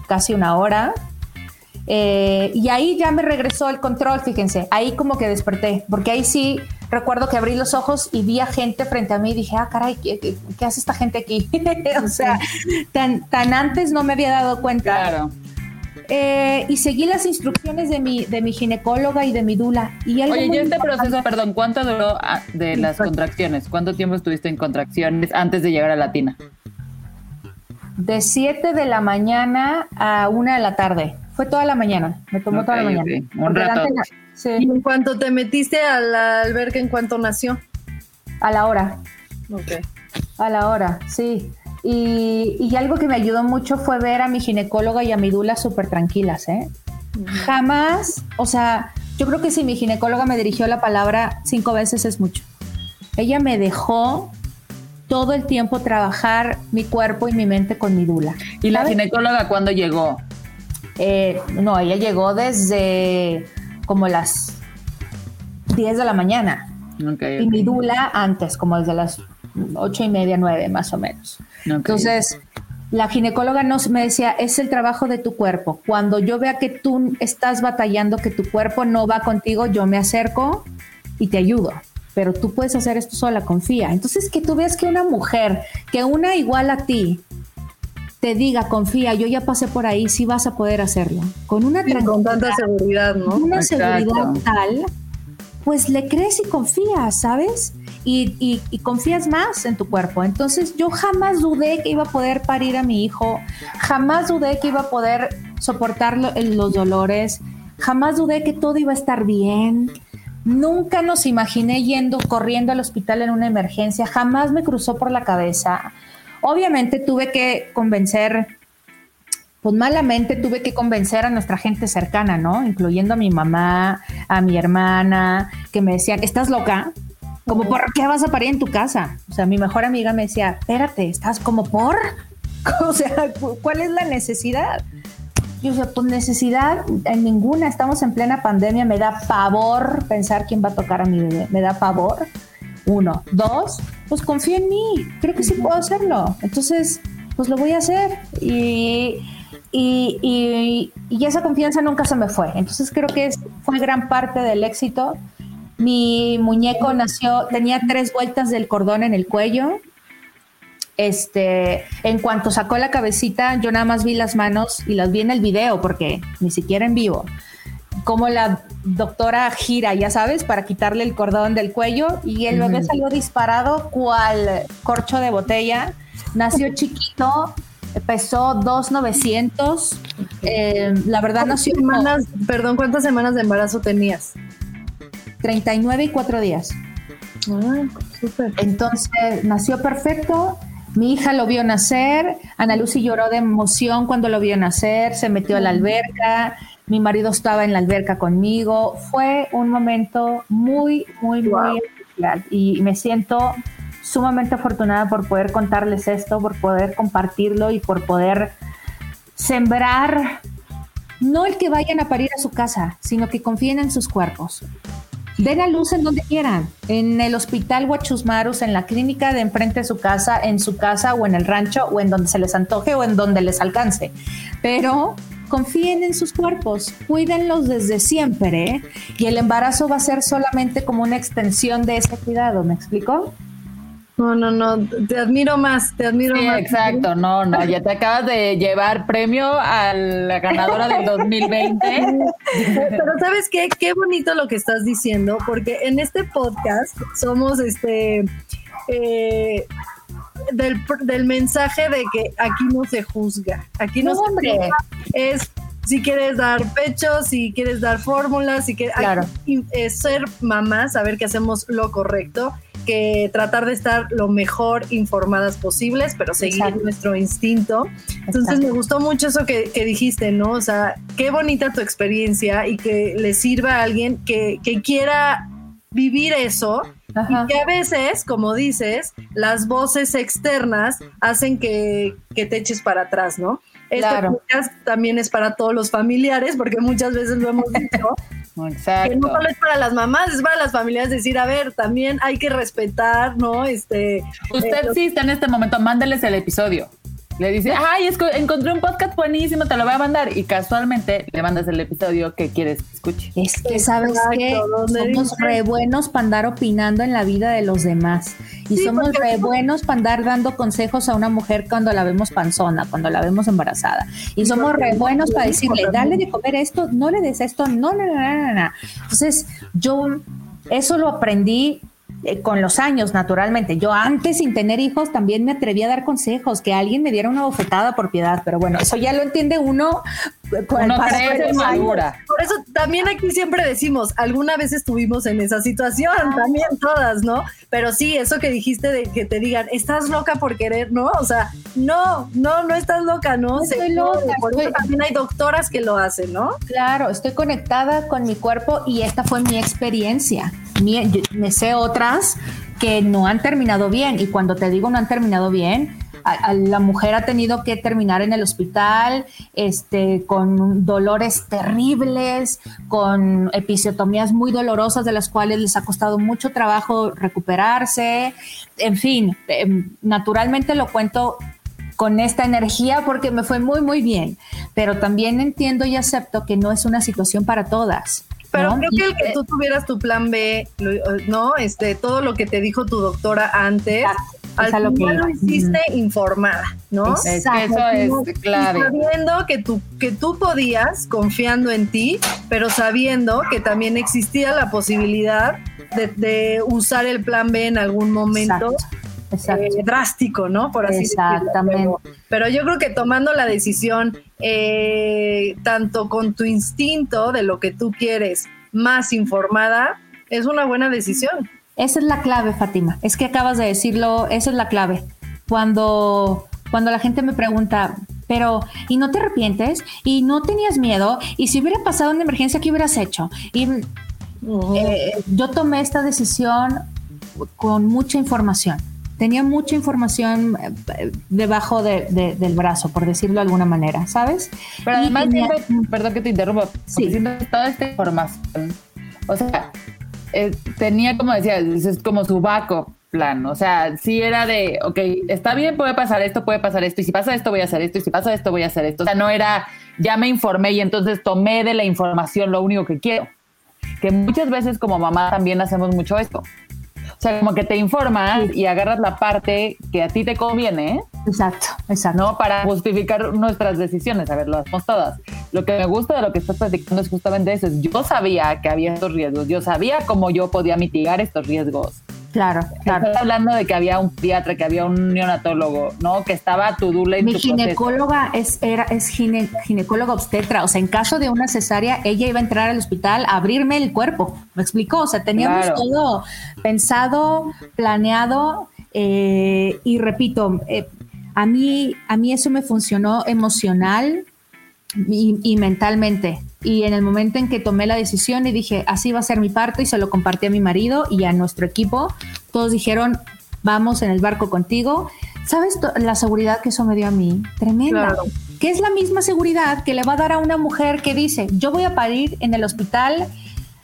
casi una hora. Eh, y ahí ya me regresó el control, fíjense, ahí como que desperté, porque ahí sí recuerdo que abrí los ojos y vi a gente frente a mí y dije, ah, caray, ¿qué, qué, qué hace esta gente aquí? <laughs> o sea, tan, tan antes no me había dado cuenta. Claro. Eh, y seguí las instrucciones de mi, de mi ginecóloga y de mi dula. Y Oye, y este proceso, perdón, ¿cuánto duró ah, de las contracciones? ¿Cuánto tiempo estuviste en contracciones antes de llegar a la tina? De 7 de la mañana a 1 de la tarde. Fue toda la mañana. Me tomó toda la mañana. ok. Un rato. sí, Y en cuanto te metiste a la alberca, ¿en cuanto nació? a la hora. Ok. A la hora, sí. Y, y algo que me ayudó mucho fue ver a mi ginecóloga y a mi dula súper tranquilas, ¿eh? Jamás, o sea, yo creo que si mi ginecóloga me dirigió la palabra cinco veces es mucho. Ella me dejó todo el tiempo trabajar mi cuerpo y mi mente con mi dula. ¿Y la ¿Sabes? ginecóloga cuándo llegó? Eh, no, ella llegó desde como las 10 de la mañana. Y mi dula antes, como desde las ocho y media, nueve más o menos. Entonces, la ginecóloga nos me decía, es el trabajo de tu cuerpo. Cuando yo vea que tú estás batallando, que tu cuerpo no va contigo, yo me acerco y te ayudo. Pero tú puedes hacer esto sola, confía. Entonces, que tú veas que una mujer, que una igual a ti, te diga, confía, yo ya pasé por ahí, sí vas a poder hacerlo. Con una Y con tanta seguridad, ¿no? una Exacto. seguridad tal, pues le crees y confías, ¿sabes? Y, y- y confías más en tu cuerpo. Entonces yo jamás dudé que iba a poder parir a mi hijo, jamás dudé que iba a poder soportar lo- los dolores, jamás dudé que todo iba a estar bien. Nunca nos imaginé yendo corriendo al hospital en una emergencia, jamás me cruzó por la cabeza. Obviamente tuve que convencer pues malamente tuve que convencer a nuestra gente cercana, ¿no? Incluyendo a mi mamá, a mi hermana, que me decían, ¿estás loca? Como, ¿por qué vas a parir en tu casa? O sea, mi mejor amiga me decía, espérate, ¿estás como por? <laughs> O sea, cu- ¿cuál es la necesidad? Yo decía, pues necesidad en ninguna, estamos en plena pandemia, me da pavor pensar quién va a tocar a mi bebé, me da pavor. Uno. Dos, pues confía en mí, creo que sí puedo hacerlo. Entonces, pues lo voy a hacer. Y, y, y- y esa confianza nunca se me fue. Entonces creo que fue gran parte del éxito. Mi muñeco nació, tenía tres vueltas del cordón en el cuello. Este, en cuanto sacó la cabecita, yo nada más vi las manos y las vi en el video, porque ni siquiera en vivo. Como la doctora gira, ya sabes, para quitarle el cordón del cuello y el bebé salió disparado cual corcho de botella. Nació chiquito, pesó 2,900. Eh, la verdad ¿Cuántas nació semanas, perdón, ¿cuántas semanas de embarazo tenías? 39 y 4 días. Ah, súper. Entonces nació perfecto. Mi hija lo vio nacer. Ana Lucy lloró de emoción cuando lo vio nacer. Se metió a la alberca. Mi marido estaba en la alberca conmigo. Fue un momento muy, muy, Wow. muy especial. Y me siento sumamente afortunada por poder contarles esto, por poder compartirlo y por poder sembrar, no el que vayan a parir a su casa, sino que confíen en sus cuerpos. Den a luz en donde quieran, en el hospital Huachusmarus, en la clínica de enfrente de su casa, en su casa o en el rancho o en donde se les antoje o en donde les alcance. Pero confíen en sus cuerpos, cuídenlos desde siempre ¿eh? y el embarazo va a ser solamente como una extensión de ese cuidado, ¿me explico? No, no, no, te admiro más, te admiro Sí, más. exacto, no, no, ya te acabas de llevar premio a la ganadora del 2020. <laughs> Pero sabes qué, qué bonito lo que estás diciendo, porque en este podcast somos este eh, del, del mensaje de que aquí no se juzga, aquí no, No, se juzga, es si quieres dar pecho, si quieres dar fórmulas, si quieres Claro. eh, ser mamá, saber que hacemos lo correcto, que tratar de estar lo mejor informadas posibles, pero seguir Exacto. nuestro instinto. Entonces Exacto. me gustó mucho eso que, que dijiste, ¿no? O sea, qué bonita tu experiencia y que le sirva a alguien que, que quiera vivir eso Ajá. y que a veces, como dices, las voces externas hacen que, que te eches para atrás, ¿no? Este Claro. podcast también es para todos los familiares, porque muchas veces lo hemos dicho, <laughs> que no Exacto. solo es para las mamás, es para las familias decir, a ver, también hay que respetar, ¿no? Este, Usted sí está en este momento, mándeles el episodio. Le dice, ay, es que encontré un podcast buenísimo, te lo voy a mandar. Y casualmente le mandas el episodio que quieres que escuche. Es que sabes Exacto, que somos dice- re buenos para andar opinando en la vida de los demás. Y Sí, somos re buenos para andar dando consejos a una mujer cuando la vemos panzona, cuando la vemos embarazada. Y somos re buenos para decirle, dale de comer esto, no le des esto, no, no, no, no, no, no. Entonces, yo eso lo aprendí eh, con los años, naturalmente. Yo antes, sin tener hijos, también me atreví a dar consejos, que alguien me diera una bofetada por piedad. Pero bueno, eso ya lo entiende uno eh, con Uno el madura. Por eso también aquí siempre decimos, alguna vez estuvimos en esa situación, también todas, ¿no? Pero sí, eso que dijiste de que te digan, estás loca por querer, ¿no? O sea, no, no, no estás loca, ¿no? Estoy loca, Por eso también hay doctoras que lo hacen, ¿no? Claro, estoy conectada con mi cuerpo y esta fue mi experiencia. Me sé otras que no han terminado bien y cuando te digo no han terminado bien, a- a la mujer ha tenido que terminar en el hospital este, con dolores terribles, con episiotomías muy dolorosas de las cuales les ha costado mucho trabajo recuperarse. En fin, em, naturalmente lo cuento con esta energía porque me fue muy, muy bien. Pero también entiendo y acepto que no es una situación para todas. Pero ¿no? creo que el que tú tuvieras tu plan B, ¿no? Este, todo lo que te dijo tu doctora antes, Exacto, al lo final lo hiciste informada, ¿no? Que eso es clave. sabiendo que tú, que tú podías, confiando en ti, pero sabiendo que también existía la posibilidad de, de usar el plan B en algún momento Exacto, exacto. Eh, drástico, ¿no? Por así decirlo. Pero, pero yo creo que tomando la decisión, eh, tanto con tu instinto de lo que tú quieres, más informada, es una buena decisión. Esa es la clave, Fátima. Es que acabas de decirlo, esa es la clave. Cuando, cuando la gente me pregunta, pero, ¿y no te arrepientes? ¿Y no tenías miedo? ¿Y si hubiera pasado una emergencia, qué hubieras hecho? Y eh, yo tomé esta decisión con mucha información. Tenía mucha información eh, debajo de- de- del brazo, por decirlo de alguna manera, ¿sabes? Pero Y además, tenía- siento- perdón que te interrumpa, Sí. siento que toda esta información, o sea, eh, tenía como decía, es como su backup plan, o sea, sí era de, ok, está bien, puede pasar esto, puede pasar esto, y si pasa esto voy a hacer esto, y si pasa esto voy a hacer esto, o sea, no era, ya me informé y entonces tomé de la información lo único que quiero, que muchas veces como mamá también hacemos mucho esto. O sea, como que te informas y agarras la parte que a ti te conviene. Exacto, exacto. ¿no? Para justificar nuestras decisiones. A ver, lo hacemos todas. Lo que me gusta de lo que estás platicando es justamente eso. es Yo sabía que había estos riesgos. Yo sabía cómo yo podía mitigar estos riesgos. Claro, claro. Estás hablando de que había un pediatra, que había un neonatólogo, ¿no? Que estaba tu dula en Mi tu proceso. ginecóloga es, era, es gine- ginecóloga obstetra, o sea, en caso de una cesárea, ella iba a entrar al hospital a abrirme el cuerpo, ¿me explicó? O sea, teníamos Claro. todo pensado, planeado, eh, y repito, eh, a, mí, a mí eso me funcionó emocional y, y mentalmente. Y en el momento en que tomé la decisión y dije, así va a ser mi parto, y se lo compartí a mi marido y a nuestro equipo, todos dijeron, vamos en el barco contigo. ¿Sabes la seguridad que eso me dio a mí? Tremenda. Claro. Que es la misma seguridad que le va a dar a una mujer que dice, yo voy a parir en el hospital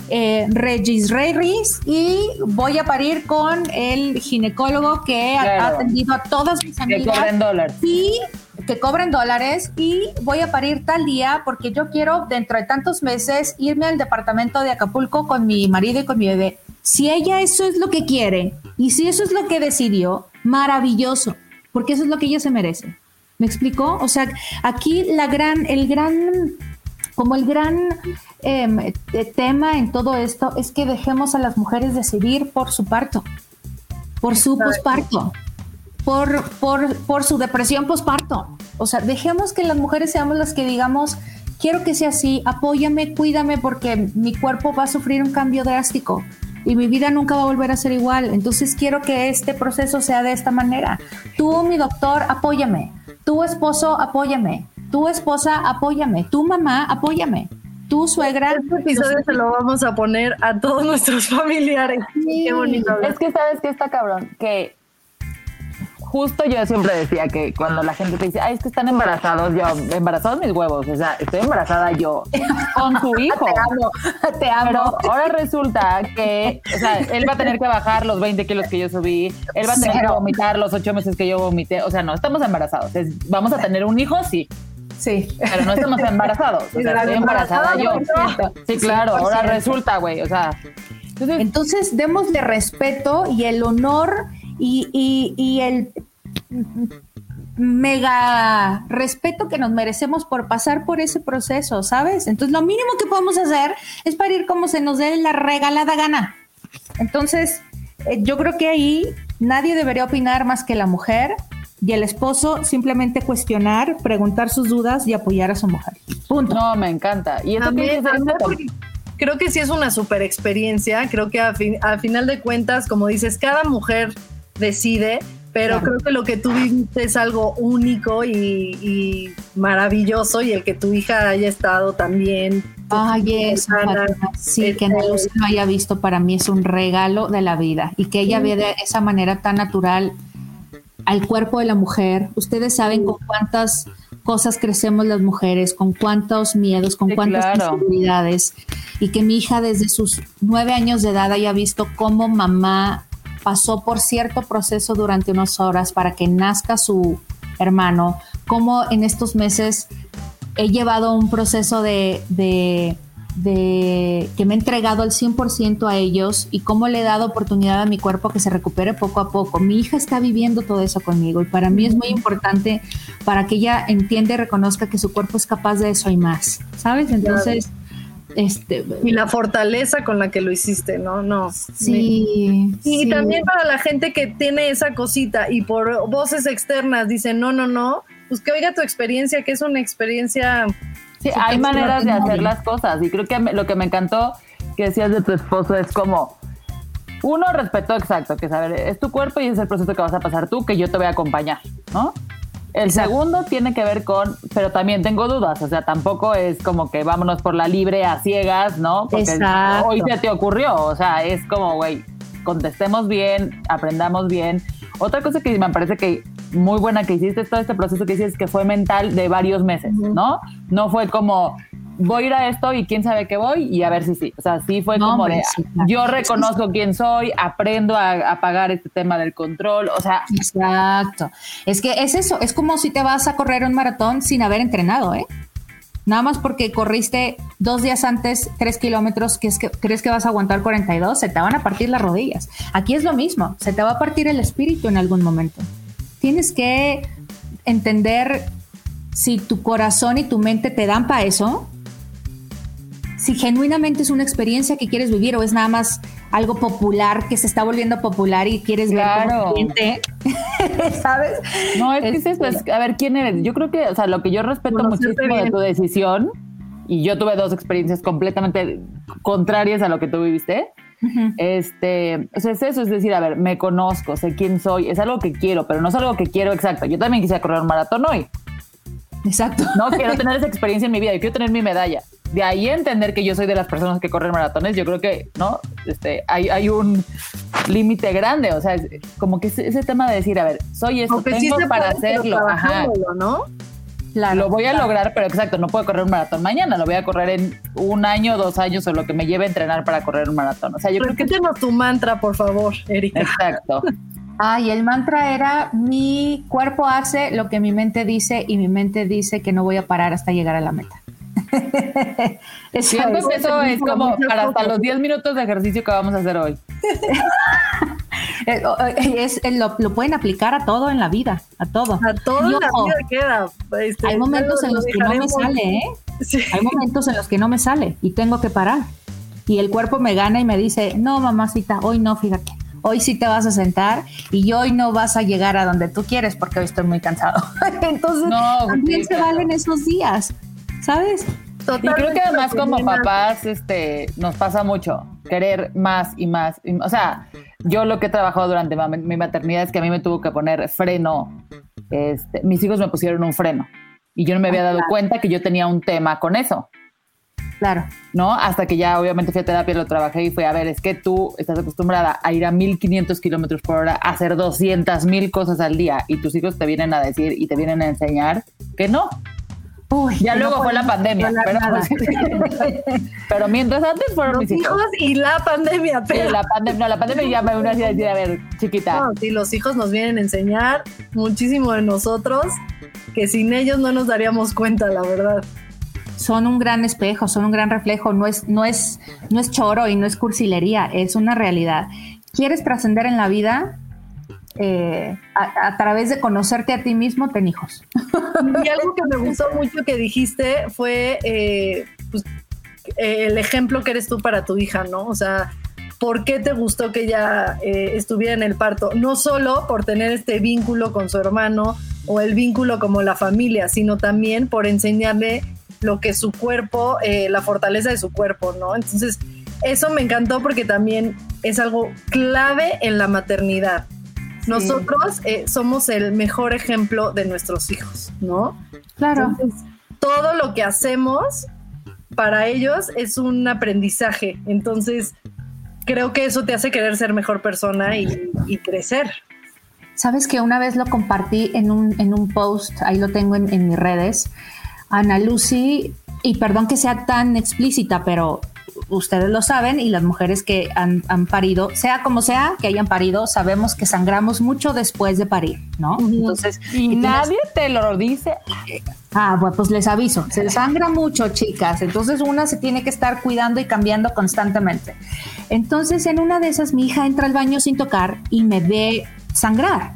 eh, Regis Reyes y voy a parir con el ginecólogo que ha- atendido a todas mis Que amigas cobren dólares. y que cobren dólares y voy a parir tal día porque yo quiero dentro de tantos meses irme al departamento de Acapulco con mi marido y con mi bebé. Si ella eso es lo que quiere y si eso es lo que decidió, maravilloso, porque eso es lo que ella se merece. ¿Me explicó? O sea, aquí la gran, el gran, como el gran eh, tema en todo esto es que dejemos a las mujeres decidir por su parto, por su posparto por, por, por su depresión posparto. O sea, dejemos que las mujeres seamos las que digamos, quiero que sea así, apóyame, cuídame, porque mi cuerpo va a sufrir un cambio drástico y mi vida nunca va a volver a ser igual. Entonces quiero que este proceso sea de esta manera. Tú, mi doctor, apóyame. Tu esposo, apóyame. Tu esposa, apóyame. Tu mamá, apóyame. Tu suegra. Este episodio se lo vamos a poner a todos <laughs> nuestros familiares. Qué bonito. hablar. Es que sabes que está cabrón, que justo yo siempre decía que cuando la gente te dice, ay, es que están embarazados, yo, embarazados mis huevos, o sea, estoy embarazada yo con su <laughs> hijo. Te amo, <laughs> te amo. Pero ahora resulta que, o sea, él va a tener que bajar los 20 kilos que yo subí, él va a tener que vomitar los 8 meses que yo vomité, o sea, no, estamos embarazados. Es- vamos a tener un hijo, sí, Sí. pero no estamos embarazados. O sea, estoy embarazada yo. Sí, claro, ahora 100%. resulta, güey, o sea. Entonces, Entonces, démosle respeto y el honor y, y- y el mega respeto que nos merecemos por pasar por ese proceso, ¿sabes? Entonces, lo mínimo que podemos hacer es parir como se nos dé la regalada gana. Entonces, eh, yo creo que ahí nadie debería opinar más que la mujer y el esposo simplemente cuestionar, preguntar sus dudas y apoyar a su mujer. Punto. no, me encanta. Y esto que También, porque creo que sí es una super experiencia. Creo que a, fin- a final de cuentas, como dices, cada mujer decide, pero Claro. creo que lo que tú viviste es algo único y, y maravilloso y el que tu hija haya estado también. Ay, eso. Sí, que este- Lucia lo haya visto para mí es un regalo de la vida y que ella ve de esa manera tan natural al cuerpo de la mujer. Ustedes saben con cuántas cosas crecemos las mujeres, con cuántos miedos, con Sí, cuántas claro. inseguridades y que mi hija desde sus nueve años de edad haya visto cómo mamá pasó por cierto proceso durante unas horas para que nazca su hermano, cómo en estos meses he llevado un proceso de, de, de que me he entregado al 100% a ellos y cómo le he dado oportunidad a mi cuerpo que se recupere poco a poco. Mi hija está viviendo todo eso conmigo y para mí es muy importante para que ella entienda y reconozca que su cuerpo es capaz de eso y más, ¿sabes? Entonces, este, Y la fortaleza con la que lo hiciste, ¿no? No. sí. Y sí. también para la gente que tiene esa cosita y por voces externas dicen no, no, no, pues que oiga tu experiencia, que es una experiencia. Sí, hay maneras de hacer las cosas y creo que lo que me encantó que decías de tu esposo es como uno respeto exacto, que saber es tu cuerpo y es el proceso que vas a pasar tú, que yo te voy a acompañar, ¿no? El segundo tiene que ver con, pero también tengo dudas, o sea, tampoco es como que vámonos por la libre a ciegas, ¿no? Porque Exacto. hoy se te ocurrió, o sea, es como, güey, contestemos bien, aprendamos bien. Otra cosa que me parece que muy buena que hiciste todo este proceso que hiciste que fue mental de varios meses, ¿no? No fue como voy a ir a esto y quién sabe qué voy y a ver si sí. O sea, sí fue No, como hombre, de sí, claro. yo reconozco quién soy, aprendo a, a pagar este tema del control, o sea, Exacto. Es que es eso, es como si te vas a correr un maratón sin haber entrenado, ¿eh? Nada más porque corriste dos días antes tres kilómetros, que es que crees que vas a aguantar 42, se te van a partir las rodillas. Aquí es lo mismo, se te va a partir el espíritu en algún momento. Tienes que entender si tu corazón y tu mente te dan para eso, si genuinamente es una experiencia que quieres vivir o es nada más algo popular que se está volviendo popular y quieres Claro. ver gente, <laughs> ¿sabes? No, es que es Este- eso, es- a ver, ¿quién eres? Yo creo que, o sea, lo que yo respeto muchísimo de tu decisión, y yo tuve dos experiencias completamente contrarias a lo que tú viviste, Este, o sea, es eso, es decir, a ver, me conozco, sé quién soy, es algo que quiero, pero no es algo que quiero exacto. Yo también quisiera correr un maratón hoy, Exacto. no quiero <laughs> tener esa experiencia en mi vida, yo quiero tener mi medalla. De ahí entender que yo soy de las personas que corren maratones, yo creo que, ¿no? Este, hay, hay un límite grande, o sea, es como que ese, ese tema de decir, a ver, soy esto, Aunque tengo para hacerlo, ajá. ¿no? Claro. Lo voy a lograr, pero exacto, no puedo correr un maratón mañana, lo voy a correr en un año, dos años o lo que me lleve a entrenar para correr un maratón. O sea, yo creo que tu mantra, por favor, Erika. exacto. <laughs> Ay, el mantra era mi cuerpo hace lo que mi mente dice y mi mente dice que no voy a parar hasta llegar a la meta. <laughs> Eso Siento es. que eso es como para hasta los 10 minutos de ejercicio que vamos a hacer hoy. <laughs> Eh, oh, eh, es- eh, lo, lo pueden aplicar a todo en la vida, a todo. A toda Y la vida queda. este, Hay momentos en lo los que no me sale, ¿eh? <laughs> Sí. Hay momentos en los que no me sale y tengo que parar. Y el cuerpo me gana y me dice, no, mamacita, hoy no, fíjate. Hoy sí te vas a sentar y hoy no vas a llegar a donde tú quieres porque hoy estoy muy cansado. Entonces, No, también sí, se claro. valen esos días, ¿sabes? Y creo que además como papás este, nos pasa mucho querer más y más. y- o sea, yo lo que he trabajado durante ma- mi maternidad es que a mí me tuvo que poner freno. Este, mis hijos me pusieron un freno y yo no me había dado cuenta que yo tenía un tema con eso. Claro. ¿no? Hasta que ya obviamente fui a terapia, lo trabajé y fue, a ver, es que tú estás acostumbrada a ir a 1500 kilómetros por hora, a hacer 200 mil cosas al día y tus hijos te vienen a decir y te vienen a enseñar que no. Uy, Ya luego no fue la pandemia, pero, <laughs> pero mientras antes fueron Los mis hijos. hijos y la pandemia, Sí, pero. la pandemia, no, la pandemia ya me así a decir, a ver, chiquita, No, sí, los hijos nos vienen a enseñar muchísimo de nosotros que sin ellos no nos daríamos cuenta, la verdad. son un gran espejo, son un gran reflejo, no es, no es, no es choro y no es cursilería, es una realidad. ¿Quieres trascender en la vida? Eh, a, través de conocerte a ti mismo, ten hijos. <laughs> Y algo que me gustó mucho que dijiste fue eh, pues, el ejemplo que eres tú para tu hija, ¿no? O sea, ¿por qué te gustó que ella eh, estuviera en el parto? No solo por tener este vínculo con su hermano o el vínculo como la familia, sino también por enseñarle lo que su cuerpo, la fortaleza de su cuerpo, ¿no? Entonces, eso me encantó porque también es algo clave en la maternidad. Nosotros eh, somos el mejor ejemplo de nuestros hijos, ¿no? Claro. Entonces, todo lo que hacemos para ellos es un aprendizaje. Entonces, creo que eso te hace querer ser mejor persona y, y crecer. Sabes que una vez lo compartí en un, en un post, ahí lo tengo en, en mis redes. Ana Lucy, y perdón que sea tan explícita, pero ustedes lo saben y las mujeres que han, han parido, sea como sea que hayan parido, sabemos que sangramos mucho después de parir, ¿no? Entonces, y y tienes- nadie te lo dice. Ah, bueno, pues les aviso, se sangra mucho, chicas. Entonces una se tiene que estar cuidando y cambiando constantemente. Entonces en una de esas mi hija entra al baño sin tocar y me ve sangrar.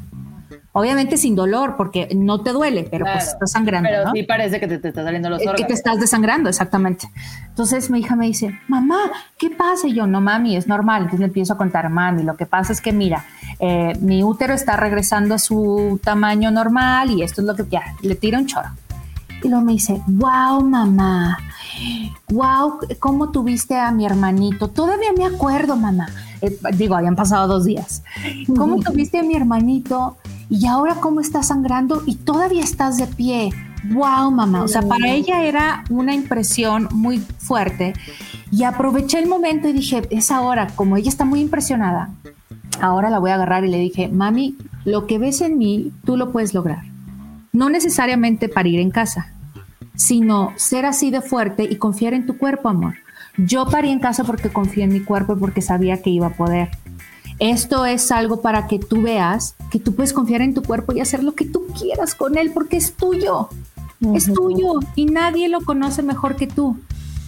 Obviamente sin dolor, porque no te duele, pero pues Claro. está sangrando, Pero ¿no? sí parece que te, te está saliendo los Es que te órganos. estás desangrando, exactamente. Entonces mi hija me dice, mamá, ¿qué pasa? Y yo, no, mami, es normal. Entonces le empiezo a contar, mami, lo que pasa es que, mira, eh, mi útero está regresando a su tamaño normal y esto es lo que ya, le tira un choro. Y luego me dice, wow, mamá, wow, ¿cómo tuviste a mi hermanito? Todavía me acuerdo, mamá. Eh, digo, habían pasado dos días. ¿Cómo tuviste a mi hermanito? Y ahora cómo está sangrando y todavía estás de pie. Wow, mamá. O sea, para ella era una impresión muy fuerte. Y aproveché el momento y dije, es ahora, como ella está muy impresionada, ahora la voy a agarrar y le dije, mami, lo que ves en mí, tú lo puedes lograr. No necesariamente parir en casa, sino ser así de fuerte y confiar en tu cuerpo, amor. Yo parí en casa porque confié en mi cuerpo y porque sabía que iba a poder. Esto es algo para que tú veas que tú puedes confiar en tu cuerpo y hacer lo que tú quieras con él porque es tuyo. Es tuyo y nadie lo conoce mejor que tú.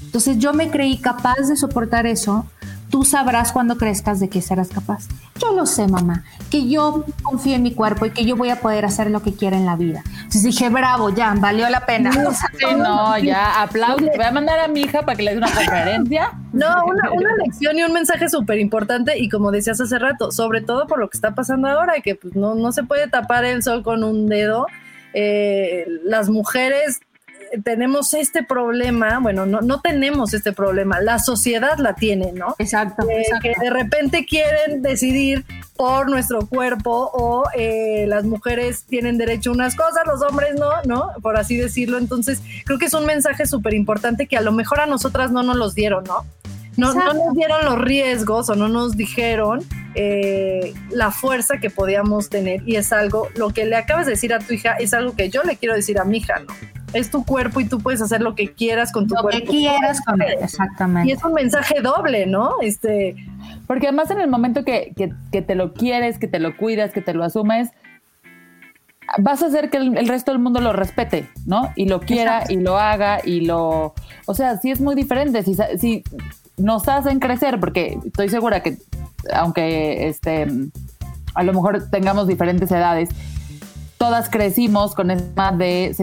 Entonces yo me creí capaz de soportar eso Tú sabrás cuando crezcas de qué serás capaz. Yo lo sé, mamá, que yo confío en mi cuerpo y que yo voy a poder hacer lo que quiera en la vida. Entonces dije, bravo, ya, valió la pena. <laughs> Sí, no, ya, aplausos. Voy a mandar a mi hija para que le dé una <laughs> conferencia. No, una, una lección y un mensaje súper importante y como decías hace rato, sobre todo por lo que está pasando ahora, que pues, no, no se puede tapar el sol con un dedo. Eh, las mujeres tenemos este problema, bueno, no, no tenemos este problema, la sociedad la tiene, ¿no? Exacto, Eh, exacto. que de repente quieren decidir por nuestro cuerpo o eh, las mujeres tienen derecho a unas cosas, los hombres no, ¿no? Por así decirlo. Entonces, creo que es un mensaje súper importante que a lo mejor a nosotras no nos los dieron, ¿no? No, no nos dieron los riesgos o no nos dijeron eh, la fuerza que podíamos tener y es algo, lo que le acabas de decir a tu hija es algo que yo le quiero decir a mi hija, ¿no? Es tu cuerpo y tú puedes hacer lo que quieras con tu Lo que cuerpo. quieras con él, Y exactamente. es un mensaje doble, ¿no? Este, Porque además en el momento que, que- que te lo quieres, que te lo cuidas, que te lo asumes, vas a hacer que el, el resto del mundo lo respete, ¿no? Y lo quiera y lo haga y lo... O sea, sí es muy diferente. Si, si nos hacen crecer, porque estoy segura que aunque este, a lo mejor tengamos diferentes edades, todas crecimos con el tema de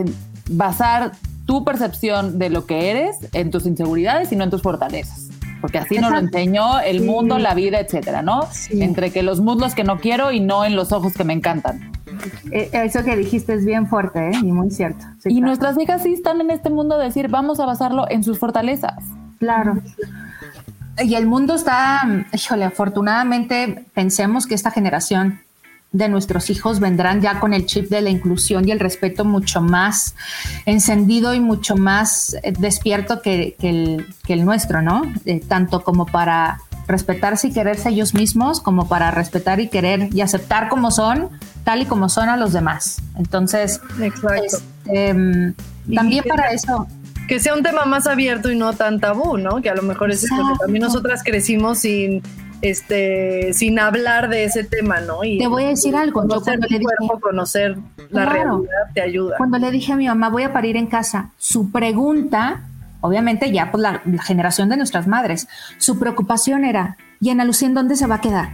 basar tu percepción de lo que eres en tus inseguridades y no en tus fortalezas. Porque así nos lo enseñó el Sí. mundo, la vida, etcétera, ¿no? Sí. Entre que los muslos que no quiero y no en los ojos que me encantan. Eh, Eso que dijiste es bien fuerte ¿eh? y muy cierto. Sí, y claro. nuestras hijas sí están en este mundo de decir, vamos a basarlo en sus fortalezas. Claro. Y el mundo está, híjole, afortunadamente pensemos que esta generación de nuestros hijos vendrán ya con el chip de la inclusión y el respeto mucho más encendido y mucho más eh, despierto que, que el, que el nuestro, ¿no? Eh, tanto como para respetarse y quererse ellos mismos, como para respetar y querer y aceptar como son, tal y como son a los demás. Entonces, exacto. este, mm, también para eso, que sea un tema más abierto y no tan tabú, ¿no? Que a lo mejor es eso, que Exacto. también nosotras crecimos sin este sin hablar de ese tema, ¿no? Y te voy a decir algo. Yo conocer cuando tu le dije, cuerpo, conocer la Claro. realidad te ayuda. Cuando le dije a mi mamá, voy a parir en casa, su pregunta, obviamente ya pues la, la generación de nuestras madres, su preocupación era, ¿y Ana Lucía en dónde se va a quedar?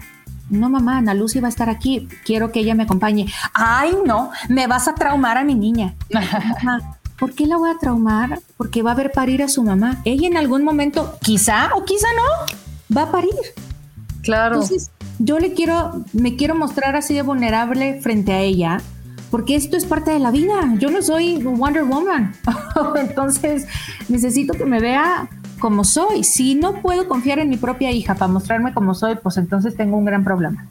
No, mamá, Ana Lucy va a estar aquí, quiero que ella me acompañe. Ay, no, me vas a traumar a mi niña. <laughs> Mamá, ¿por qué la voy a traumar? Porque va a ver parir a su mamá. Ella en algún momento, quizá o quizá no, va a parir. Claro. Entonces, yo le quiero, me quiero mostrar así de vulnerable frente a ella, porque esto es parte de la vida. Yo no soy Wonder Woman. <laughs> Entonces, necesito que me vea como soy. Si no puedo confiar en mi propia hija para mostrarme como soy, pues entonces tengo un gran problema.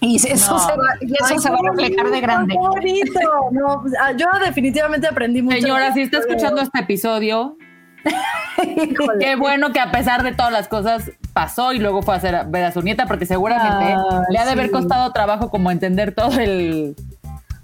Y eso, No. se, va, y eso Ay, se va a reflejar de grande. qué bonito. No, ah, yo definitivamente aprendí mucho. Señora, si está escuchando este episodio, qué bueno que a pesar de todas las cosas pasó y luego fue a hacer, ver a su nieta, porque seguramente Ah, le ha de haber costado trabajo como entender todo el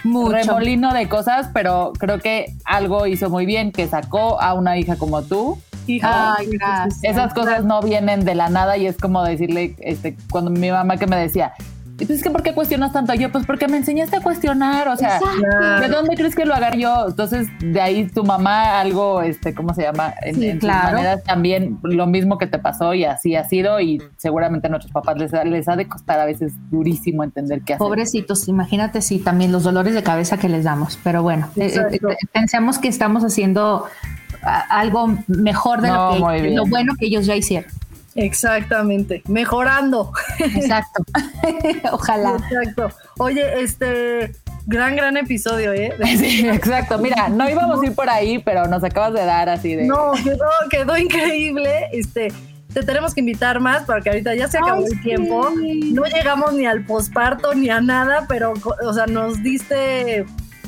Mucho. remolino de cosas, pero creo que algo hizo muy bien, que sacó a una hija como tú. Hija, Ay, gracias. Esas cosas no vienen de la nada y es como decirle, este, cuando mi mamá que me decía, "¿Y pues es que ¿por qué cuestionas tanto? Yo, pues porque me enseñaste a cuestionar, o sea, Exacto. ¿de dónde crees que lo haga yo? Entonces, de ahí tu mamá, algo, este, ¿cómo se llama? En, Sí, en sus maneras también lo mismo que te pasó y así ha sido y seguramente a nuestros papás les, ha- les ha de costar a veces durísimo entender qué hacer. Pobrecitos, imagínate si también los dolores de cabeza que les damos. Pero bueno, eh, Exacto. eh, pensemos que estamos haciendo a- algo mejor de No, lo, que, lo bueno que ellos ya hicieron. Exactamente. Mejorando. Exacto. <laughs> Ojalá. Exacto. Oye, este gran, gran episodio, ¿eh? Sí, exacto. Mira, no íbamos a ir por ahí, pero nos acabas de dar así de... No, quedó, quedó increíble. Este, te tenemos que invitar más porque ahorita ya se acabó Ay, el sí. tiempo. No llegamos ni al posparto ni a nada, pero, o sea, nos diste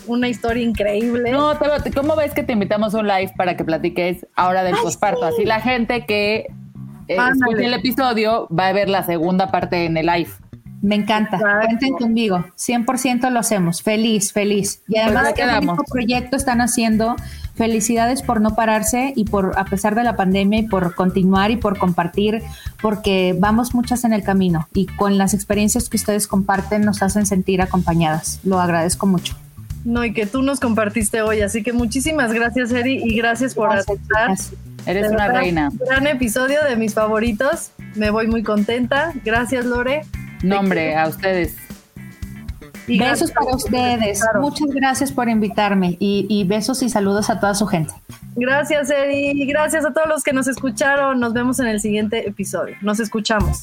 una historia increíble. No, ¿cómo ves que te invitamos a un live para que platiques ahora del posparto? Así la gente que eh, Ándale. escuche el episodio va a ver la segunda parte en el live. Me encanta. Exacto. Cuenten conmigo. 100% lo hacemos. Feliz, feliz. Y además, Pues qué bonito proyecto están haciendo. Felicidades por no pararse y por, a pesar de la pandemia, y por continuar y por compartir, porque vamos muchas en el camino y con las experiencias que ustedes comparten nos hacen sentir acompañadas. Lo agradezco mucho. No, y que tú nos compartiste hoy. Así que muchísimas gracias, Eri, y gracias por Gracias, aceptar. chicas. Eres una reina. Gran episodio de mis favoritos. me voy muy contenta. Gracias, Lore. No, hombre, a ustedes. Y besos gracias para por ustedes. Muchas gracias por invitarme y, y besos y saludos a toda su gente. Gracias, Eri. Gracias a todos los que nos escucharon. Nos vemos en el siguiente episodio. Nos escuchamos.